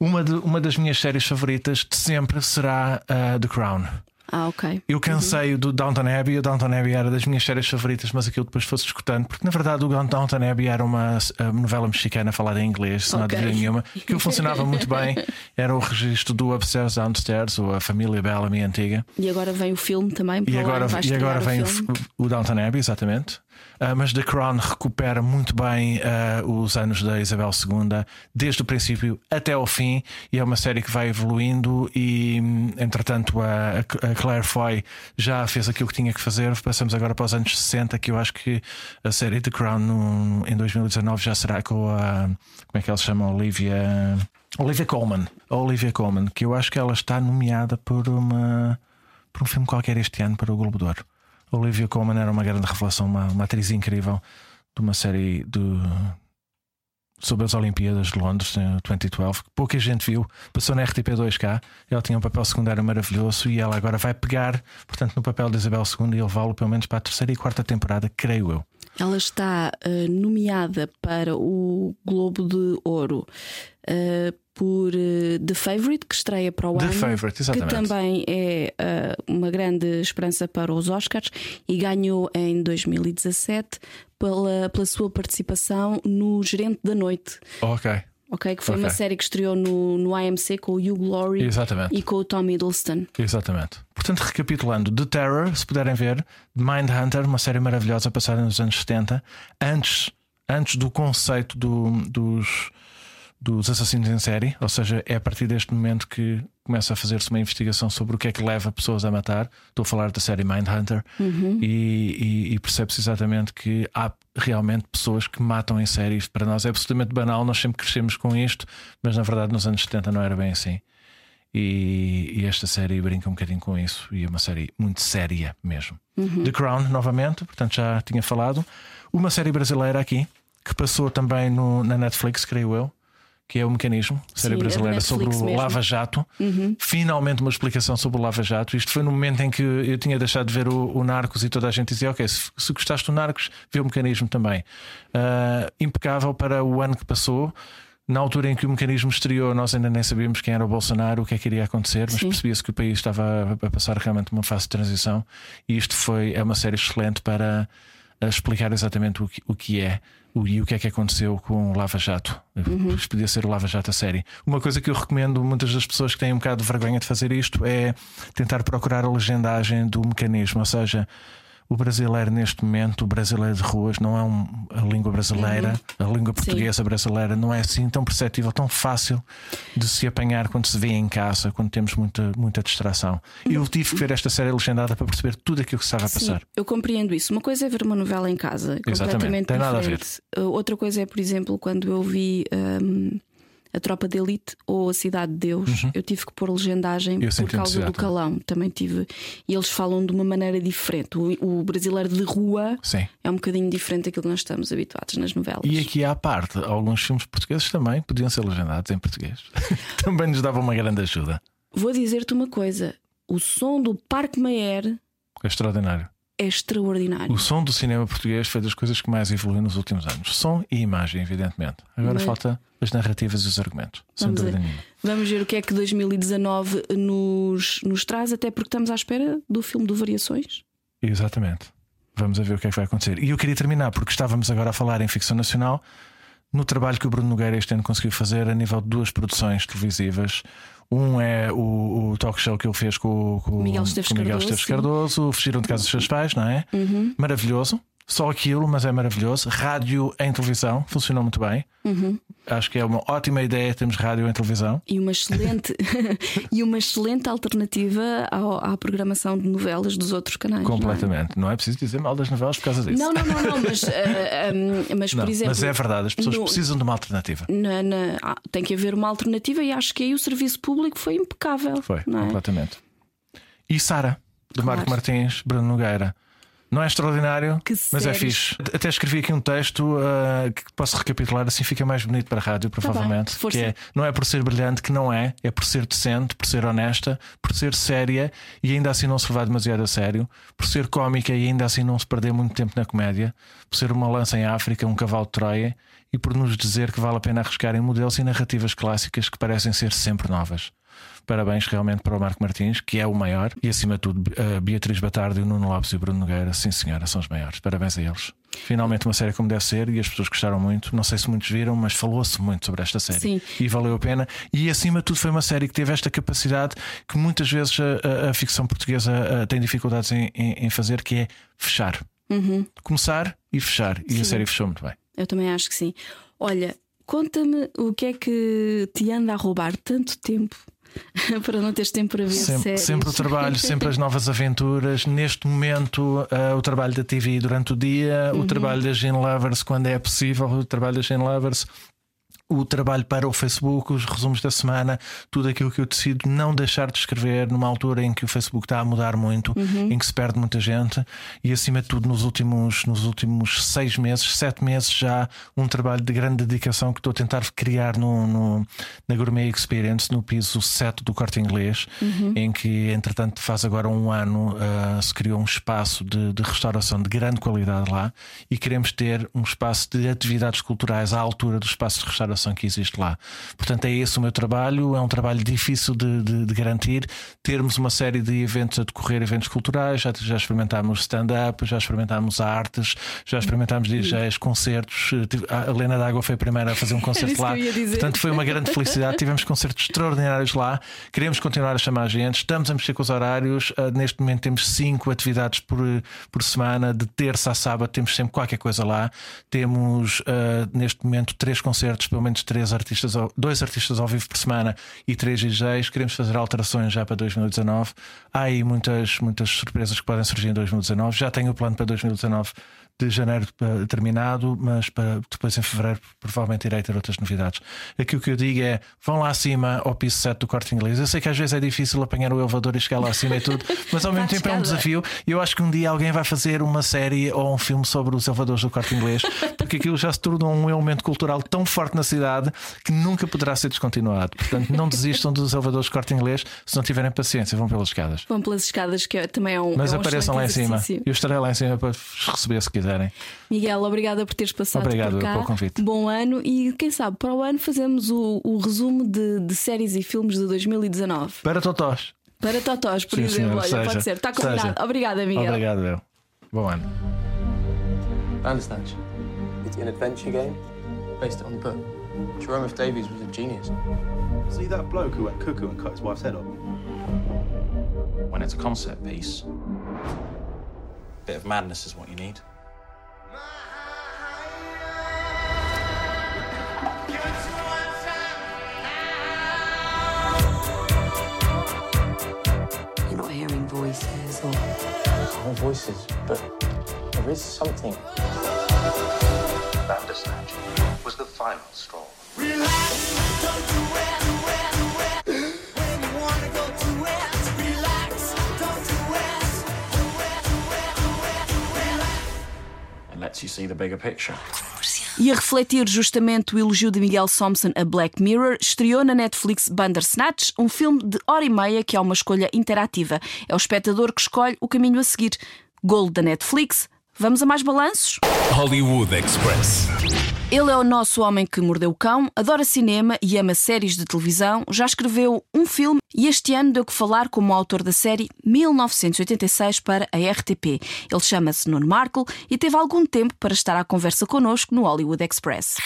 Uma, de- uma das minhas séries favoritas de sempre será ah, The Crown. Ah, ok. Eu cansei do Downton Abbey. O Downton Abbey era das minhas séries favoritas, mas aquilo depois fosse escutando, porque na verdade o Downton Abbey era uma uh, novela mexicana falada em inglês, se não há dúvida nenhuma. Aquilo funcionava muito bem. Era o registro do Upstairs Downstairs, ou a família Bellamy antiga. E agora vem o filme também. E agora, e agora vem o o, o Downton Abbey, exatamente. Ah, mas The Crown recupera muito bem ah, os anos da Isabel II, desde o princípio até ao fim, e é uma série que vai evoluindo. E hum, entretanto, a, a Claire Foy já fez aquilo que tinha que fazer. Passamos agora para os anos 60, que eu acho que a série The Crown no- em 2019 já será com a. Como é que ela se chama? Olivia. Olivia Colman. A Olivia Colman, que eu acho que ela está nomeada por uma por um filme qualquer este ano para o Globo de Ouro. Olivia Colman era uma grande revelação, uma, uma atriz incrível de uma série de, sobre as Olimpíadas de Londres em 2012, que pouca gente viu, passou na RTP2 cá. Ela tinha um papel secundário maravilhoso e ela agora vai pegar, portanto, no papel de Isabel II e levá-lo pelo menos para a terceira e quarta temporada, creio eu. Ela está eh, nomeada para o Globo de Ouro eh, por eh, The Favorite, que estreia para o The ano. Favourite, que também é eh, uma grande esperança para os Oscars e ganhou em 2017 pela, pela sua participação no Gerente da Noite. Ok, Ok, que foi Ok. uma série que estreou no, no AMC com o Hugh Laurie exatamente. e com o Tom Hiddleston. Exatamente. Portanto, recapitulando, The Terror, se puderem ver, Mindhunter, uma série maravilhosa passada nos anos 70, antes, antes do conceito do- dos, dos assassinos em série, ou seja, é a partir deste momento que começa a fazer-se uma investigação sobre o que é que leva pessoas a matar. Estou a falar da série Mindhunter e, e, e percebe-se exatamente que há realmente pessoas que matam em série. Isto para nós é absolutamente banal, nós sempre crescemos com isto, mas na verdade nos anos 70 não era bem assim. E, e esta série brinca um bocadinho com isso e é uma série muito séria mesmo. The Crown, novamente, portanto já tinha falado. Uma série brasileira aqui que passou também no, na Netflix, creio eu, que é o Mecanismo, série Sim, é brasileira sobre o. Lava Jato. Finalmente uma explicação sobre o Lava Jato. Isto foi no momento em que eu tinha deixado de ver o, o Narcos e toda a gente dizia: Ok, se, se gostaste do Narcos, vê o Mecanismo também. Ah, impecável para o ano que passou. Na altura em que o mecanismo estreou, nós ainda nem sabíamos quem era o Bolsonaro, o que é que iria acontecer, mas percebia-se que o país estava a- a passar realmente uma fase de transição. E isto foi é uma série excelente para a explicar exatamente o que, o que é o, e o que é que aconteceu com o Lava Jato. Isto podia ser o Lava Jato a série. Uma coisa que eu recomendo a muitas das pessoas que têm um bocado de vergonha de fazer isto é tentar procurar a legendagem do mecanismo, ou seja. O brasileiro, neste momento, o brasileiro de ruas, não é um- a língua brasileira, a língua portuguesa brasileira, não é assim tão perceptível, tão fácil de se apanhar quando se vê em casa, quando temos muita, muita distração. Eu tive que ver esta série legendada para perceber tudo aquilo que estava a Sim, passar. eu compreendo isso. Uma coisa é ver uma novela em casa, Exatamente, completamente tem nada a ver. diferente. Outra coisa é, por exemplo, quando eu vi um, A Tropa de Elite ou A Cidade de Deus, eu tive que pôr legendagem Uhum. Eu por causa do calão. Também tive. E eles falam de uma maneira diferente. O, o brasileiro de rua Sim. é um bocadinho diferente daquilo que nós estamos habituados nas novelas. E aqui à parte, alguns filmes portugueses também podiam ser legendados em português. também nos dava uma grande ajuda. Vou dizer-te uma coisa: o som do Parque Mayer É extraordinário. É extraordinário. O som do cinema português foi das coisas que mais evoluiu nos últimos anos. Som e imagem, evidentemente. Agora Mas- falta as narrativas e os argumentos. Sem Vamos dúvida ver. nenhuma. Vamos ver o que é que 2019 nos, nos traz, até porque estamos à espera do filme do Variações. Exatamente. Vamos a ver o que é que vai acontecer. E eu queria terminar, porque estávamos agora a falar em ficção nacional, no trabalho que o Bruno Nogueira este ano conseguiu fazer a nível de duas produções televisivas. Um é o, o talk show que ele fez com, com, Miguel Esteves com o Miguel Cardoso, Esteves. Uhum. Cardoso, Fugiram de casa dos seus pais, não é? Maravilhoso. Só aquilo, mas é maravilhoso. Rádio em televisão, funcionou muito bem. Uhum. Acho que é uma ótima ideia termos rádio em televisão. E uma excelente, e uma excelente alternativa ao- à programação de novelas dos outros canais. não é? Completamente. Não é, preciso dizer mal das novelas por causa disso. Não, não, não, não, mas, eh, eh, mas Não, por exemplo. mas é verdade, as pessoas no- precisam de uma alternativa. na- na- ah, tem que haver uma alternativa e acho que aí o serviço público foi impecável. Foi, não é? completamente. E Sara, do Claro. Marco Martins, Bruno Nogueira. Não é extraordinário, Que mas é fixe. Até escrevi aqui um texto ah, que posso recapitular, assim fica mais bonito para a rádio, provavelmente. Tá força. que é, não é por ser brilhante, que não é, é por ser decente, por ser honesta, por ser séria e ainda assim não se levar demasiado a sério, por ser cómica e ainda assim não se perder muito tempo na comédia, por ser uma lança em África, um cavalo de Troia e por nos dizer que vale a pena arriscar em modelos e narrativas clássicas que parecem ser sempre novas. Parabéns realmente para o Marco Martins, que é o maior, e acima de tudo, a Beatriz Batardo, o Nuno Lopes e o Bruno Nogueira, sim senhora, são os maiores. Parabéns a eles. Finalmente uma série como deve ser e as pessoas gostaram muito. Não sei se muitos viram, mas falou-se muito sobre esta série Sim. e valeu a pena. E acima de tudo, foi uma série que teve esta capacidade que muitas vezes a, a- a ficção portuguesa a, tem dificuldades em, em- em fazer, que é fechar. Começar e fechar. E a Sim. série fechou muito bem. Eu também acho que sim. Olha, conta-me o que é que te anda a roubar tanto tempo para não teres tempo para ver Sempre, séries. sempre o trabalho, sempre as novas aventuras. Neste momento, ah, o trabalho da TV durante o dia, Uhum. o trabalho da Gene Lovers quando é possível, o trabalho da Gene Lovers. O trabalho para o Facebook, os resumos da semana, tudo aquilo que eu decido não deixar de escrever numa altura em que o Facebook está a mudar muito, Uhum. em que se perde muita gente, e acima de tudo, nos últimos, nos últimos seis meses, sete meses, já um trabalho de grande dedicação que estou a tentar criar no, no- na Gourmet Experience, no piso 7 do corte inglês, em que, entretanto, faz agora um ano ah, se criou um espaço de, de restauração de grande qualidade lá e queremos ter um espaço de atividades culturais à altura do espaço de restauração que existe lá. Portanto, é esse o meu trabalho. É um trabalho difícil de, de- de garantir. Termos uma série de eventos a decorrer, eventos culturais. Já, já experimentámos stand-up, já experimentámos artes, já experimentámos DJs, concertos. Eh, A Helena D'Água foi a primeira a fazer um concerto lá. Portanto, foi uma grande felicidade. Tivemos concertos extraordinários lá. Queremos continuar a chamar a gente. Estamos a mexer com os horários. Ah, neste momento temos cinco atividades por, por semana. De terça a sábado temos sempre qualquer coisa lá. Temos ah, neste momento três concertos, pelo menos três artistas, dois artistas ao vivo por semana e três DJs. Queremos fazer alterações já para 2019. Há aí muitas, muitas surpresas que podem surgir em 2019. Já tenho o plano para 2019 de janeiro terminado, mas para depois em fevereiro provavelmente irei ter outras novidades. Aqui o que eu digo é: vão lá acima ao piso 7 do corte inglês. Eu sei que às vezes é difícil apanhar o elevador e chegar lá acima e tudo, mas ao mesmo tempo é um escada. desafio. E eu acho que um dia alguém vai fazer uma série ou um filme sobre os elevadores do corte inglês, porque aquilo já se tornou um elemento cultural tão forte na cidade que nunca poderá ser descontinuado. Portanto, não desistam dos elevadores do corte inglês se não tiverem paciência, vão pelas escadas. Vão pelas escadas, que é- também é um. Mas é um apareçam lá em cima. Eu estarei lá em cima para receber se quiserem. Miguel, obrigada por teres passado Obrigado por cá. pelo convite. Bom ano e quem sabe para o ano fazemos o, o resumo de, de séries e filmes de 2019. Para Totós. Para Totós, por Sim, exemplo. senhor, Olha, seja, pode ser. Está combinado. seja. Obrigada, Miguel. Obrigado, eu. Bom ano. Bandersnatch, It's an adventure game. based on the book. Jerome F. Davies was a genius. See that bloke who went cuckoo and cut his wife's head off? When it's a concept piece, a bit of madness is what you need. No voices, but there is something. Bandersnatch was the final straw. It lets you see the bigger picture. E a refletir justamente o elogio de Miguel Thompson a Black Mirror, estreou na Netflix Bandersnatch, um filme de hora e meia que é uma escolha interativa. É o espectador que escolhe o caminho a seguir. Golo da Netflix. Vamos a mais balanços? Hollywood Express. Ele é o nosso homem que mordeu o cão, adora cinema e ama séries de televisão, já escreveu um filme e este ano deu que falar como autor da série 1986 para a RTP. Ele chama-se Nuno Markle e teve algum tempo para estar à conversa connosco no Hollywood Express.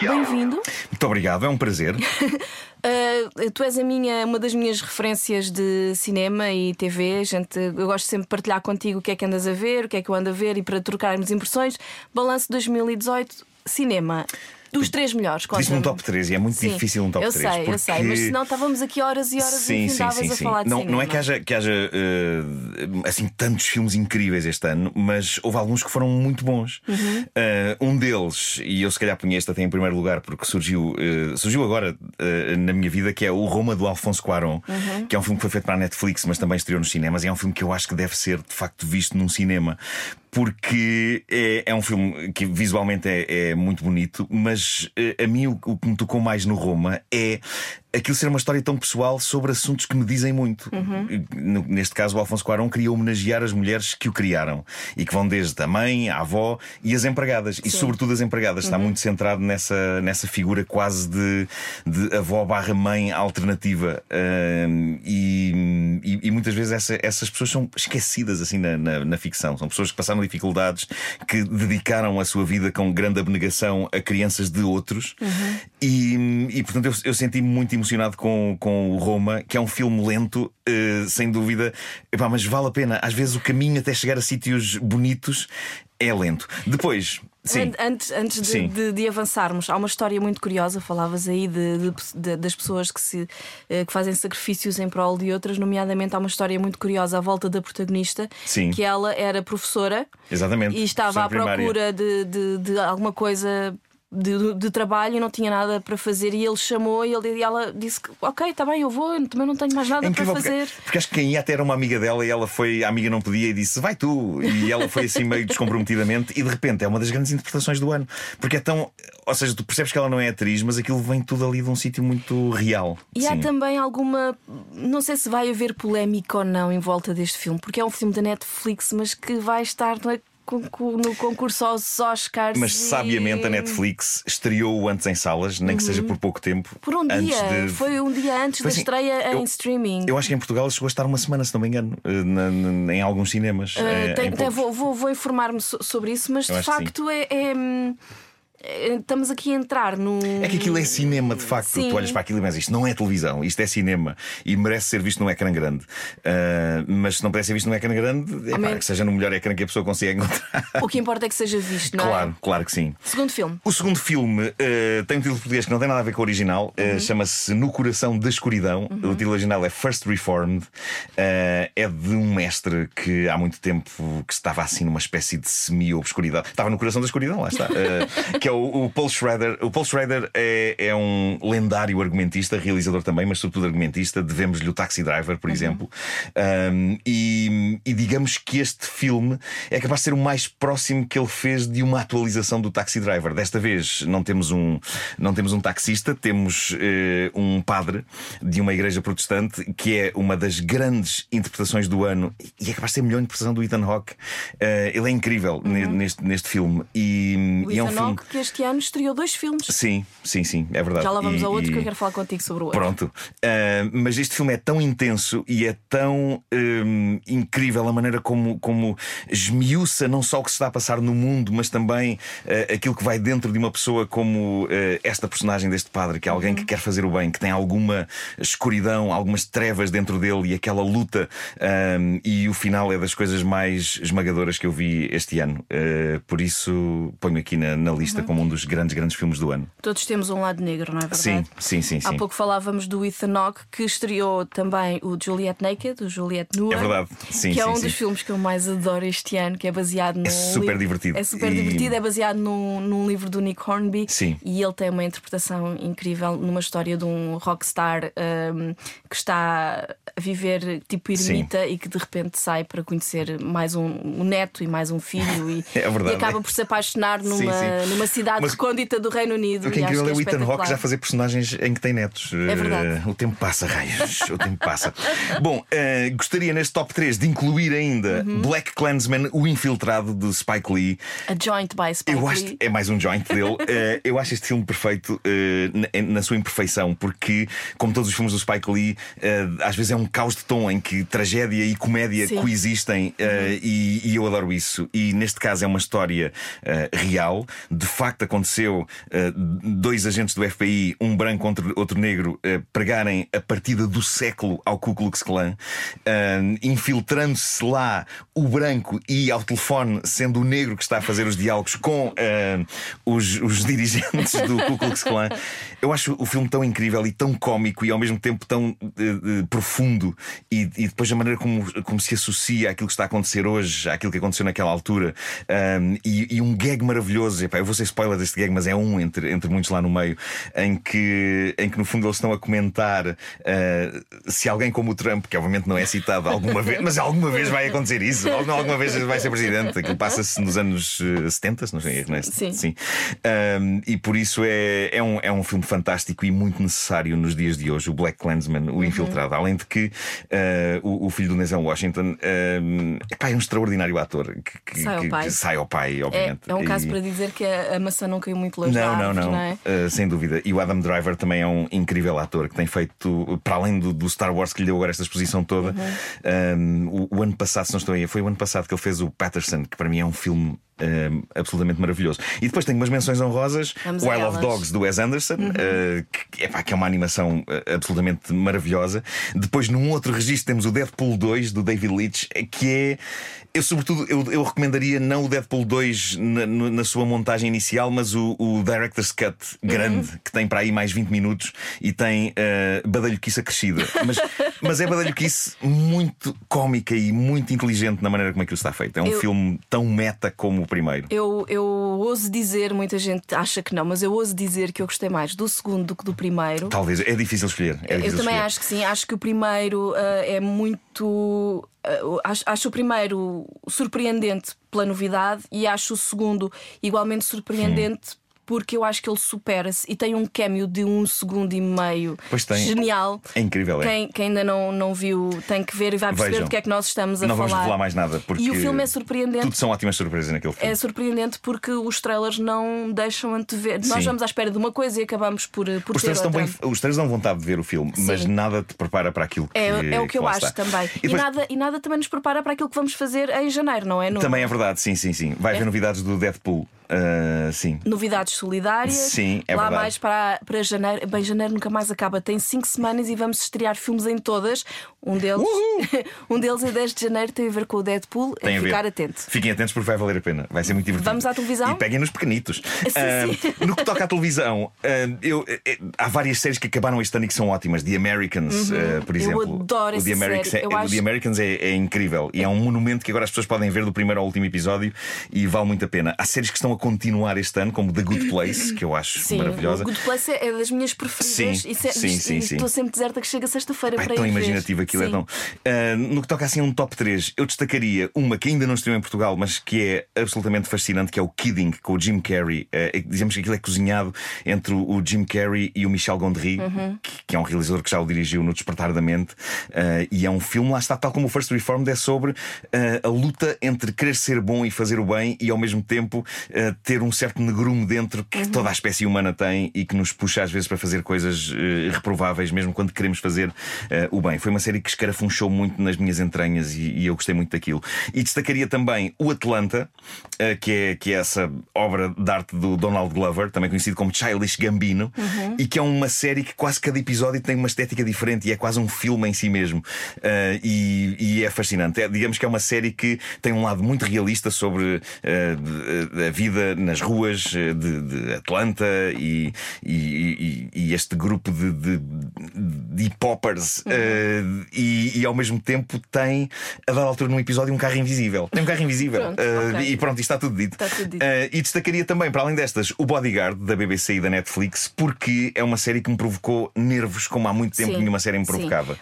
Bem-vindo. Muito obrigado, é um prazer. Uh, tu és a minha, uma das minhas referências de cinema e TV. Gente, eu gosto sempre de partilhar contigo o que é que andas a ver, o que é que eu ando a ver e para trocarmos impressões. Balanço 2018, cinema. Dos três melhores, Disse-me um top 3 e é muito Sim, difícil um top eu 3. sei, eu sei, mas senão estávamos aqui horas e horas Sim, e sim, sim, a sim. falar de Não, cinema. não é que haja, que haja uh, assim tantos filmes incríveis este ano, mas houve alguns que foram muito bons. Uhum. Uh, um deles, e eu se calhar punha este até em primeiro lugar, porque surgiu, uh, surgiu agora na minha vida, que é o Roma do Alfonso Cuarón, Uhum. que é um filme que foi feito para a Netflix, mas também estreou nos cinemas, e é um filme que eu acho que deve ser de facto visto num cinema. Porque é, é um filme que visualmente é, é muito bonito, mas eh, a mim o, o que me tocou mais no Roma é aquilo ser uma história tão pessoal sobre assuntos que me dizem muito. No- Neste caso, o Alfonso Cuarón queria homenagear as mulheres que o criaram e que vão desde a mãe, a avó e as empregadas, e sobretudo as empregadas. Está muito centrado nessa, nessa figura quase de, de avó barra mãe alternativa. Ahm, e, e- e muitas vezes essa- essas pessoas são esquecidas assim na, na- na ficção. São pessoas que passaram dificuldades, que dedicaram a sua vida com grande abnegação a crianças de outros. E, e, portanto eu, eu senti-me muito emocionado com, com o Roma, que é um filme lento, eh, sem dúvida, Epá, mas vale a pena. Às vezes o caminho até chegar a sítios bonitos é lento. Depois. Sim. An- Antes, antes de, de- de avançarmos, há uma história muito curiosa. Falavas aí de, de- das pessoas que, se, eh, que fazem sacrifícios em prol de outras, nomeadamente há uma história muito curiosa à volta da protagonista, Sim. que ela era professora Exatamente. e estava à primária. procura de, de alguma coisa. De, de trabalho e não tinha nada para fazer e ele chamou e, ele, e ela disse que ok, está bem, eu vou, eu também não tenho mais nada É para fazer. porque, porque acho que quem ia até era uma amiga dela e ela foi, a amiga não podia e disse vai tu. E ela foi assim meio descomprometidamente e de repente é uma das grandes interpretações do ano. Porque é tão. Ou seja, tu percebes que ela não é atriz, mas aquilo vem tudo ali de um sítio muito real. E há Sim. também alguma. Não sei se vai haver polémica ou não em volta deste filme, porque é um filme da Netflix, mas que vai estar concur- no concurso aos Oscars. Mas e- sabiamente a Netflix estreou-o antes em salas, nem que seja por pouco tempo. Por um dia. de- Foi um dia antes Foi da assim, estreia eu- em streaming. Eu acho que em Portugal chegou a estar uma semana, se não me engano, eh, na- na- em alguns cinemas. Uh, eh, tem- em tem- vou vou- vou informar-me so- sobre isso, mas Eu de facto é. é, hum, é, Estamos aqui a entrar num. É que aquilo é cinema, de facto. Sim. Tu olhas para aquilo e pensas, isto não é televisão, isto é cinema e merece ser visto num ecrã grande. Ah, mas se não pudesse ser visto num ecrã grande, é pá, que seja no melhor ecrã que a pessoa consiga encontrar. O que importa é que seja visto, não claro, é? claro que sim. Segundo filme. O segundo filme eh, tem um título português que não tem nada a ver com o original, eh, Uhum. chama-se No Coração da Escuridão. O título original é First Reformed. Eh, é de um mestre que há muito tempo que estava assim numa espécie de semi-obscuridade. Estava no coração da escuridão, lá está. Eh, que é o, o Paul Schrader. O Paul Schrader é, é um lendário argumentista, realizador também, mas sobretudo argumentista. Devemos-lhe o Taxi Driver, por exemplo. Um, e, e digamos que este filme é capaz de ser o mais próximo que ele fez de uma atualização do Taxi Driver. Desta vez não temos um, não temos um taxista, temos eh, um padre de uma igreja protestante que é uma das grandes interpretações do ano e é capaz de ser a melhor interpretação do Ethan Hawke. Eh, ele é incrível ne- neste, neste filme. E, e é um filme. Hawke, que este ano estreou dois filmes. Sim, sim, sim, é verdade. Já lá vamos E- ao outro e- que eu quero falar contigo sobre o outro. Pronto. Ah, mas este filme é tão intenso e é tão hum, incrível a maneira como, como esmiuça não só o que se está a passar no mundo, mas também ah, aquilo que vai dentro de uma pessoa como ah, esta personagem deste padre, que é alguém que quer fazer o bem, que tem alguma escuridão, algumas trevas dentro dele e aquela luta. hum, e o final é das coisas mais esmagadoras que eu vi este ano. Por isso ponho aqui na, na lista como um dos grandes, grandes filmes do ano. Todos temos um lado negro, não é verdade? Sim, sim, sim. Há sim. pouco falávamos do Ethan Hawke, que estreou também o Juliet Naked, o Juliet Nua. É verdade, sim, Que é sim, um sim. dos filmes que eu mais adoro este ano, que é baseado num. super li- divertido. É super E- divertido, é baseado num, num livro do Nick Hornby. Sim. E ele tem uma interpretação incrível numa história de um rockstar um, que está a viver tipo ermita e que de repente sai para conhecer mais um, um neto e mais um filho e, É verdade. e acaba por se apaixonar numa, numa cidade Mas- recôndita do Reino Unido. O que é incrível é o Ethan Hawke espetacular. já fazer personagens em que tem netos. É verdade. Eh, o tempo passa, raios. o tempo passa. Bom, eh, gostaria neste top 3 de incluir ainda Uhum. Black Klansman, o infiltrado de Spike Lee. A Joint by Spike Eu acho Lee. é mais um joint dele. Eh, eu acho este filme perfeito na, na sua imperfeição, porque, como todos os filmes do Spike Lee, às vezes é um caos de tom em que tragédia e comédia Sim. coexistem eh, e, e eu adoro isso. E neste caso é uma história real. De facto, aconteceu eh, dois agentes do FBI, um branco contra outro negro, eh, pregarem a partida do século ao Ku Klux Klan, eh, infiltrando-se lá o branco e ao telefone, sendo o negro que está a fazer os diálogos com os, os dirigentes do Ku Klux Klan. Eu acho o filme tão incrível e tão cómico e ao mesmo tempo tão eh, eh, profundo e, e depois a maneira como, como se associa àquilo que está a acontecer hoje, àquilo que aconteceu naquela altura e, e um gag maravilhoso. Epá, eu vou ser spoiler deste gag, mas é um entre, entre muitos lá no meio, em que, em que no fundo eles estão a comentar uh, se alguém como o Trump, que obviamente não é citado alguma vez, mas alguma vez vai acontecer isso, alguma, alguma vez vai ser presidente. Aquilo passa-se nos anos eh, 70, não sei, não é? Sim. Um, e por isso é, é, um, é um filme fantástico e muito necessário nos dias de hoje, o Black Klansman, Uhum. o infiltrado. Além de que uh, o, o filho do Denzel Washington um, epá, é um extraordinário ator que, que- Sai ao que- sai ao pai, É, obviamente. é um caso E- para dizer que a, a maçã não caiu muito longe não, da não, árvore, não, é? Uh, sem dúvida. E o Adam Driver também é um incrível ator que tem feito, para além do, do Star Wars que lhe deu agora esta exposição toda. Uhum. um, o, o ano passado, se não estou aí, foi o ano passado que ele fez o Patterson, que para mim é um filme. Um, absolutamente maravilhoso. E depois tenho umas menções honrosas: Vamos Wild of. Uhum. Dogs do Wes Anderson, uh, que, epá, que é uma animação uh, absolutamente maravilhosa. Depois, num outro registro, temos o Deadpool 2 do David Leitch, eh, que é. Eu, sobretudo, eu, eu recomendaria não o Deadpool 2 na, na sua montagem inicial, mas o, o Director's Cut grande, que tem para aí mais 20 minutos e tem uh, badalhoquice acrescida. Mas, mas é badalhoquice muito cómica e muito inteligente na maneira como aquilo está feito. É um Eu- filme tão meta como primeiro. Eu, eu ouso dizer, muita gente acha que não, mas eu ouso dizer que eu gostei mais do segundo do que do primeiro. Talvez, é difícil escolher. É Eu difícil também escolher. acho que sim, acho que o primeiro ah, é muito. ah, acho, acho o primeiro surpreendente pela novidade e acho o segundo igualmente surpreendente. Porque eu acho que ele supera-se e tem um cameo de um segundo e meio Pois tem. genial. É incrível, é. Quem, quem ainda não, não viu tem que ver e vai perceber Vejam. do que é que nós estamos a Não vamos falar. revelar mais nada. Porque E o filme é surpreendente. Tudo são ótimas surpresas naquele filme. É surpreendente porque os trailers não deixam antever. Nós Sim. vamos à espera de uma coisa e acabamos por, por Os ter outra. bem, os trailers dão vontade de ver o filme, mas Sim. nada te prepara para aquilo que É, é o que eu lá acho está. também. E E, depois- nada, e nada também nos prepara para aquilo que vamos fazer em janeiro, não é? No- Também é verdade, sim, sim, sim. Vai haver novidades do Deadpool. Ah, sim. Novidades solidárias. Sim, é Lá verdade. mais para, para janeiro. Bem, janeiro nunca mais acaba. Tem cinco semanas e vamos estrear filmes em todas. Um deles, um deles em 10 de janeiro tem a ver com o Deadpool. Tem é a ver. ficar atento. Fiquem atentos porque vai valer a pena. Vai ser muito divertido. Vamos à televisão? E peguem nos pequenitos. Sim, sim. Ah, no que toca à televisão, ah, eu- eh, há várias séries que acabaram este ano e que são ótimas. The Americans, ah, por Uhum. Eu exemplo. adoro o The Americans, série. é, acho- The Americans é, é incrível e é um monumento que agora as pessoas podem ver do primeiro ao último episódio e vale muito a pena. Há séries que estão a continuar este ano, como The Good Place, que eu acho Sim, maravilhosa. o Good Place é das minhas preferidas. Sim, e se- sim, sim, sim. Estou sempre deserta que chega sexta-feira Pá, é para tão imaginativo aquilo, é Sim. tão. Ah, no que toca assim a um top 3, eu destacaria uma que ainda não estreou em Portugal, mas que é absolutamente fascinante, que é o Kidding, com o Jim Carrey. É- dizemos que aquilo é cozinhado entre o Jim Carrey e o Michel Gondry, Uhum. que, que é um realizador que já o dirigiu no Despertar da Mente. Ah, e é um filme, lá está, tal como o First Reformed, é sobre a luta entre querer ser bom e fazer o bem e ao mesmo tempo ter um certo negrume dentro que Uhum. toda a espécie humana tem e que nos puxa às vezes para fazer coisas eh, reprováveis, mesmo quando queremos fazer eh, o bem. Foi uma série que escarafunchou muito nas minhas entranhas e, e eu gostei muito daquilo. E destacaria também o Atlanta, eh, que, é, que é essa obra de arte do Donald Glover, também conhecido como Childish Gambino, e que é uma série que quase cada episódio tem uma estética diferente e é quase um filme em si mesmo. E, e é fascinante. É, digamos que é uma série que tem um lado muito realista sobre a vida vida nas ruas de, de Atlanta e, e, e, este grupo de, de, de hip-hoppers uhum. uh, e, e, ao mesmo tempo tem, a dada altura num episódio, um carro invisível. Tem um carro invisível. Pronto, uh, okay. E pronto, isto está tudo dito. Está tudo dito. Uh, e destacaria também, para além destas, o Bodyguard da BBC e da Netflix, porque é uma série que me provocou nervos como há muito tempo Sim. nenhuma série me provocava.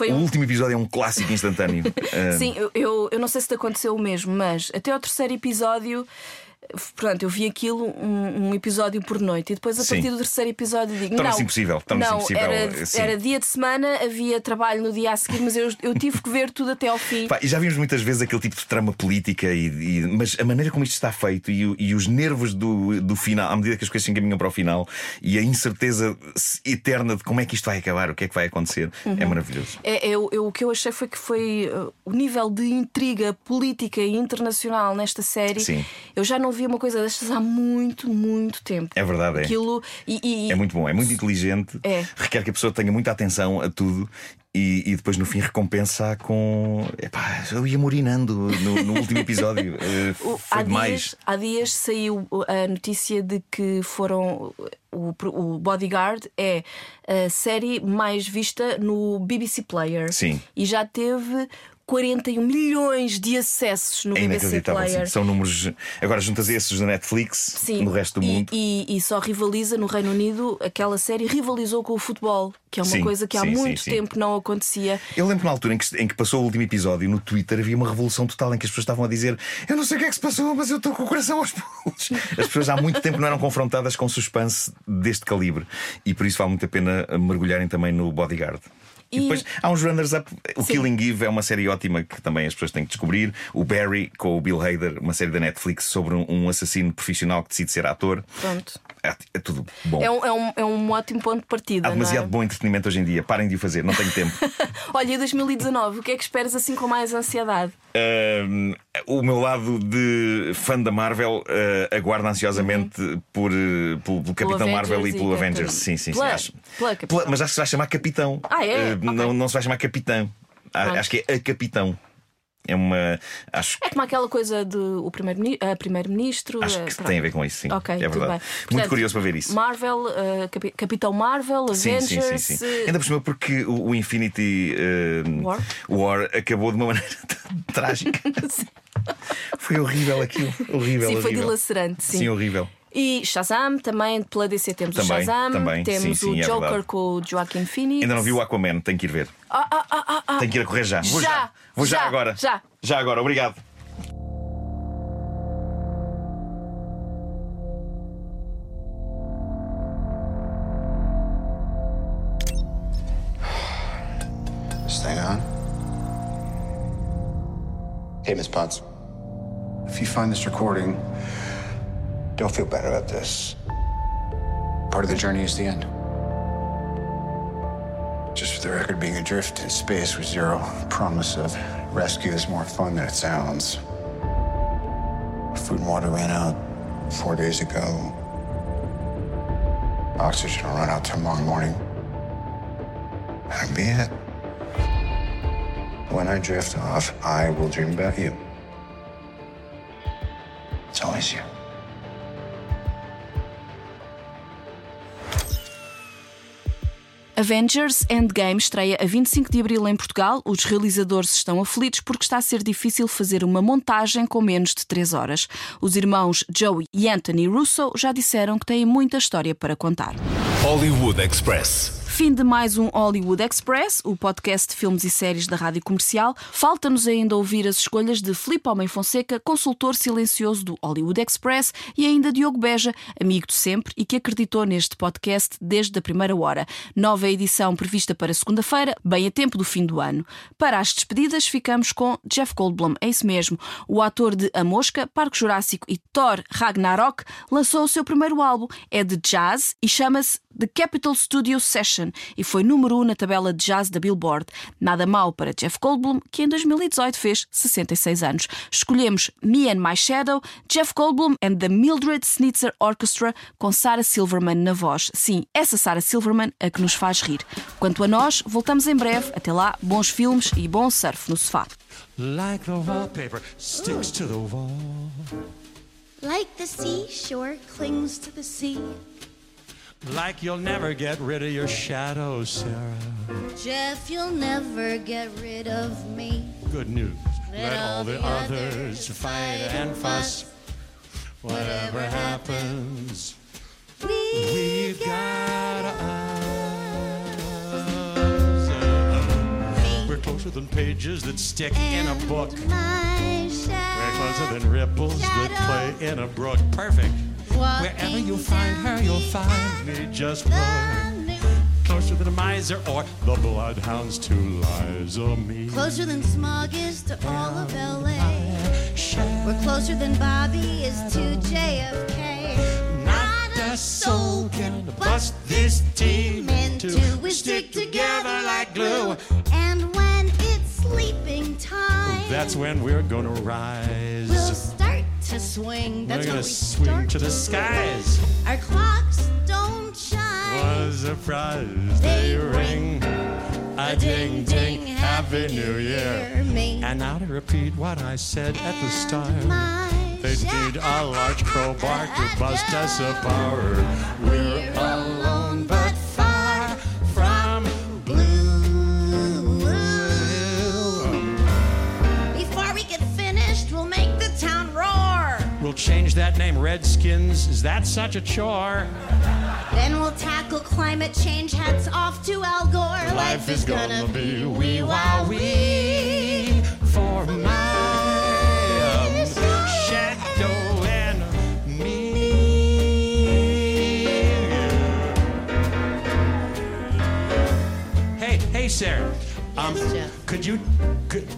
o um... último episódio é um clássico instantâneo. Sim, eu, eu não sei se te aconteceu o mesmo, mas até ao terceiro episódio Portanto, eu vi aquilo um, um, episódio por noite e depois a Sim. partir do terceiro episódio digo: não, impossível. Não impossível. Era, era, dia de semana, havia trabalho no dia a seguir, mas eu, eu tive que ver tudo até ao fim. Pá, e já vimos muitas vezes aquele tipo de trama política, e, e mas a maneira como isto está feito e, e, os nervos do, do final, à medida que as coisas se encaminham para o final e a incerteza eterna de como é que isto vai acabar, o que é que vai acontecer, é uhum. é maravilhoso. É, é, o que eu achei foi que foi uh, o nível de intriga política e internacional nesta série. Sim. Eu já não vi uma coisa destas há muito, muito tempo. É verdade, é. Aquilo, e, e... É muito bom, é muito inteligente, é. requer que a pessoa tenha muita atenção a tudo e, e, depois no fim recompensa com. Epá, eu ia morinando no, no último episódio. Eh, foi há demais. Dias, há dias saiu a notícia de que foram. O, o Bodyguard é a série mais vista no BBC Player. Sim. E já teve 41 milhões de acessos no é BBC Player. Sim. São números. Agora juntas esses da Netflix sim. no resto do e, mundo. E, e, só rivaliza no Reino Unido, aquela série rivalizou com o futebol, que é uma sim, coisa que há muito tempo não acontecia. Eu lembro na altura em que, em que passou o último episódio no Twitter havia uma revolução total em que as pessoas estavam a dizer: Eu não sei o que é que se passou, mas eu estou com o coração aos pulos. As pessoas há muito tempo não eram confrontadas com suspense deste calibre e por isso vale muito a pena mergulharem também no Bodyguard. E, e depois há uns runners-up. O Sim. Killing Eve é uma série ótima que também as pessoas têm que descobrir. O Barry, com o Bill Hader, uma série da Netflix sobre um assassino profissional que decide ser ator. Pronto. É, é tudo bom. É um, é, um, é um ótimo ponto de partida. Há demasiado é? bom entretenimento hoje em dia. Parem de o fazer, não tenho tempo. Olha, 2019, o que é que esperas assim com mais ansiedade? Uh, o meu lado de fã da Marvel uh, aguarda ansiosamente uhum. por, uh, pelo, pelo Capitão Marvel e pelo Avengers. Sim, sim, sim. Acho, pela, mas acho que se vai chamar Capitão. Ah, é? Okay. Não, não se vai chamar Capitão. Acho que é a Capitão. É uma. Acho é como aquela coisa do primeiro-ministro. Primeiro acho que pronto. tem a ver com isso, sim. Okay, é verdade. Portanto, Muito curioso para ver isso. Marvel, uh, Capitão Marvel, Avengers. Sim, sim, sim, sim. Ainda por cima, porque o, o Infinity uh, War? War? acabou de uma maneira trágica. foi horrível aquilo. Horrível. Sim, horrível. foi dilacerante. Sim. sim, horrível. E Shazam, também pela DC temos também, o Shazam, também. temos sim, sim, o é Joker verdade. com o Joaquin Phoenix. Ainda não vi o Aquaman, tenho que ir ver. Ah, ah, ah, ah, Tenho que ir a correr já. Vou já. já. Vou já, já agora. Já. Já agora, obrigado. Stay on. Hey, Miss Potts. If you find this recording, don't feel bad about this. Part of the journey is the end. Just for the record, being adrift in space with zero promise of rescue is more fun than it sounds. Food and water ran out four days ago. Oxygen will run out tomorrow morning. That'll be it. When I drift off, I will dream about you. It's always you. Avengers Endgame estreia a 25 de abril em Portugal. Os realizadores estão aflitos porque está a ser difícil fazer uma montagem com menos de 3 horas. Os irmãos Joey e Anthony Russo já disseram que têm muita história para contar. Hollywood Express. Fim de mais um Hollywood Express, o podcast de filmes e séries da Rádio Comercial. Falta-nos ainda ouvir as escolhas de Filipe Homem Fonseca, consultor silencioso do Hollywood Express, e ainda Diogo Beja, amigo de sempre e que acreditou neste podcast desde a primeira hora. Nova edição prevista para segunda-feira, bem a tempo do fim do ano. Para as despedidas, ficamos com Jeff Goldblum, é isso mesmo. O ator de A Mosca, Parque Jurássico e Thor Ragnarok lançou o seu primeiro álbum. É de jazz e chama-se The Capitol Studio Session e foi número 1 um na tabela de jazz da Billboard. Nada mal para Jeff Goldblum, que em 2018 fez 66 anos. Escolhemos Me and My Shadow, Jeff Goldblum and the Mildred Snitzer Orchestra, com Sarah Silverman na voz. Sim, essa Sarah Silverman a que nos faz rir. Quanto a nós, voltamos em breve. Até lá, bons filmes e bom surf no sofá. Like the wallpaper sticks to the wall. Like the seashore clings to the sea. Like you'll never get rid of your shadow, Sarah. Jeff, you'll never get rid of me. Good news. Let all the others fight and fuss. Whatever happens, We we've got us. We're closer than pages that stick in a book. My We're closer than ripples that play in a brook. Perfect. Wherever you find her, you'll find me. Just look. Closer than a miser or the bloodhounds to Liza me. Closer than smog is to all of LA. We're closer than Bobby is to JFK. Not a soul can bust this team into we stick together like glue. And when it's sleeping time, That's when we're gonna we'll rise. to swing. That's We're gonna we swing start to the skies. Our clocks don't shine. What a surprise they ring. A ding ding, Happy New Year. Me. And now to repeat what I said at the start. They need a large crowbar to bust us apart. We're alone We'll change that name, Redskins. Is that such a chore? Then we'll tackle climate change. Hats off to Al Gore. Life is gonna be wee wow wee for my um, shadow and me. Hey, hey, Sarah. Um, Yes, Jeff. could you? Could,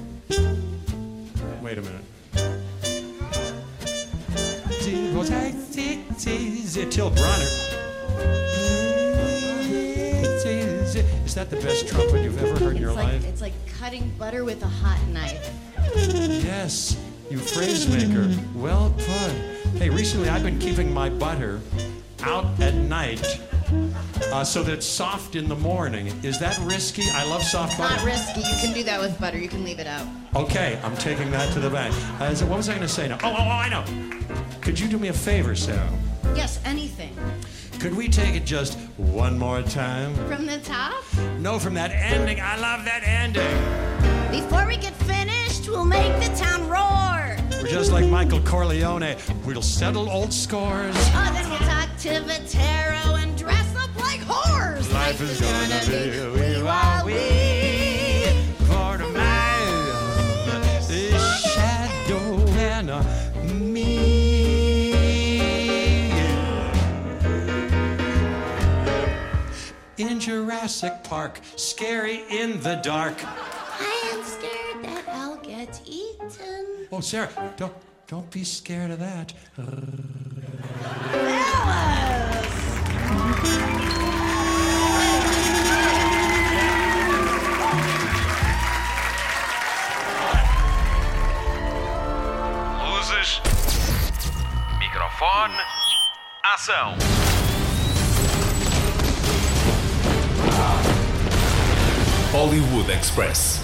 wait a minute. Till Bronner. Is that the best trumpet you've ever heard in your like, life? it's like cutting butter with a hot knife. Yes, you phrase maker. Well put. Hey, recently I've been keeping my butter out at night uh, so that it's soft in the morning. Is that risky? I love soft butter. Not risky. You can do that with butter. You can leave it out. Okay, I'm taking that to the bank. Uh, what was I going to say now? Oh, oh, oh, I know. Could you do me a favor, Sarah? Yes, anything. Could we take it just one more time? From the top? No, from that ending. I love that ending. Before we get finished, we'll make the town roar. We're just like Michael Corleone. We'll settle old scores. Oh, then we'll talk to Vitero and dress up like whores. Life is gonna be wee wah wee Jurassic Park, scary in the dark. I am scared that I'll get eaten. Oh, Sarah, don't don't be scared of that. Luzes. Microfone. Ação. Hollywood Express.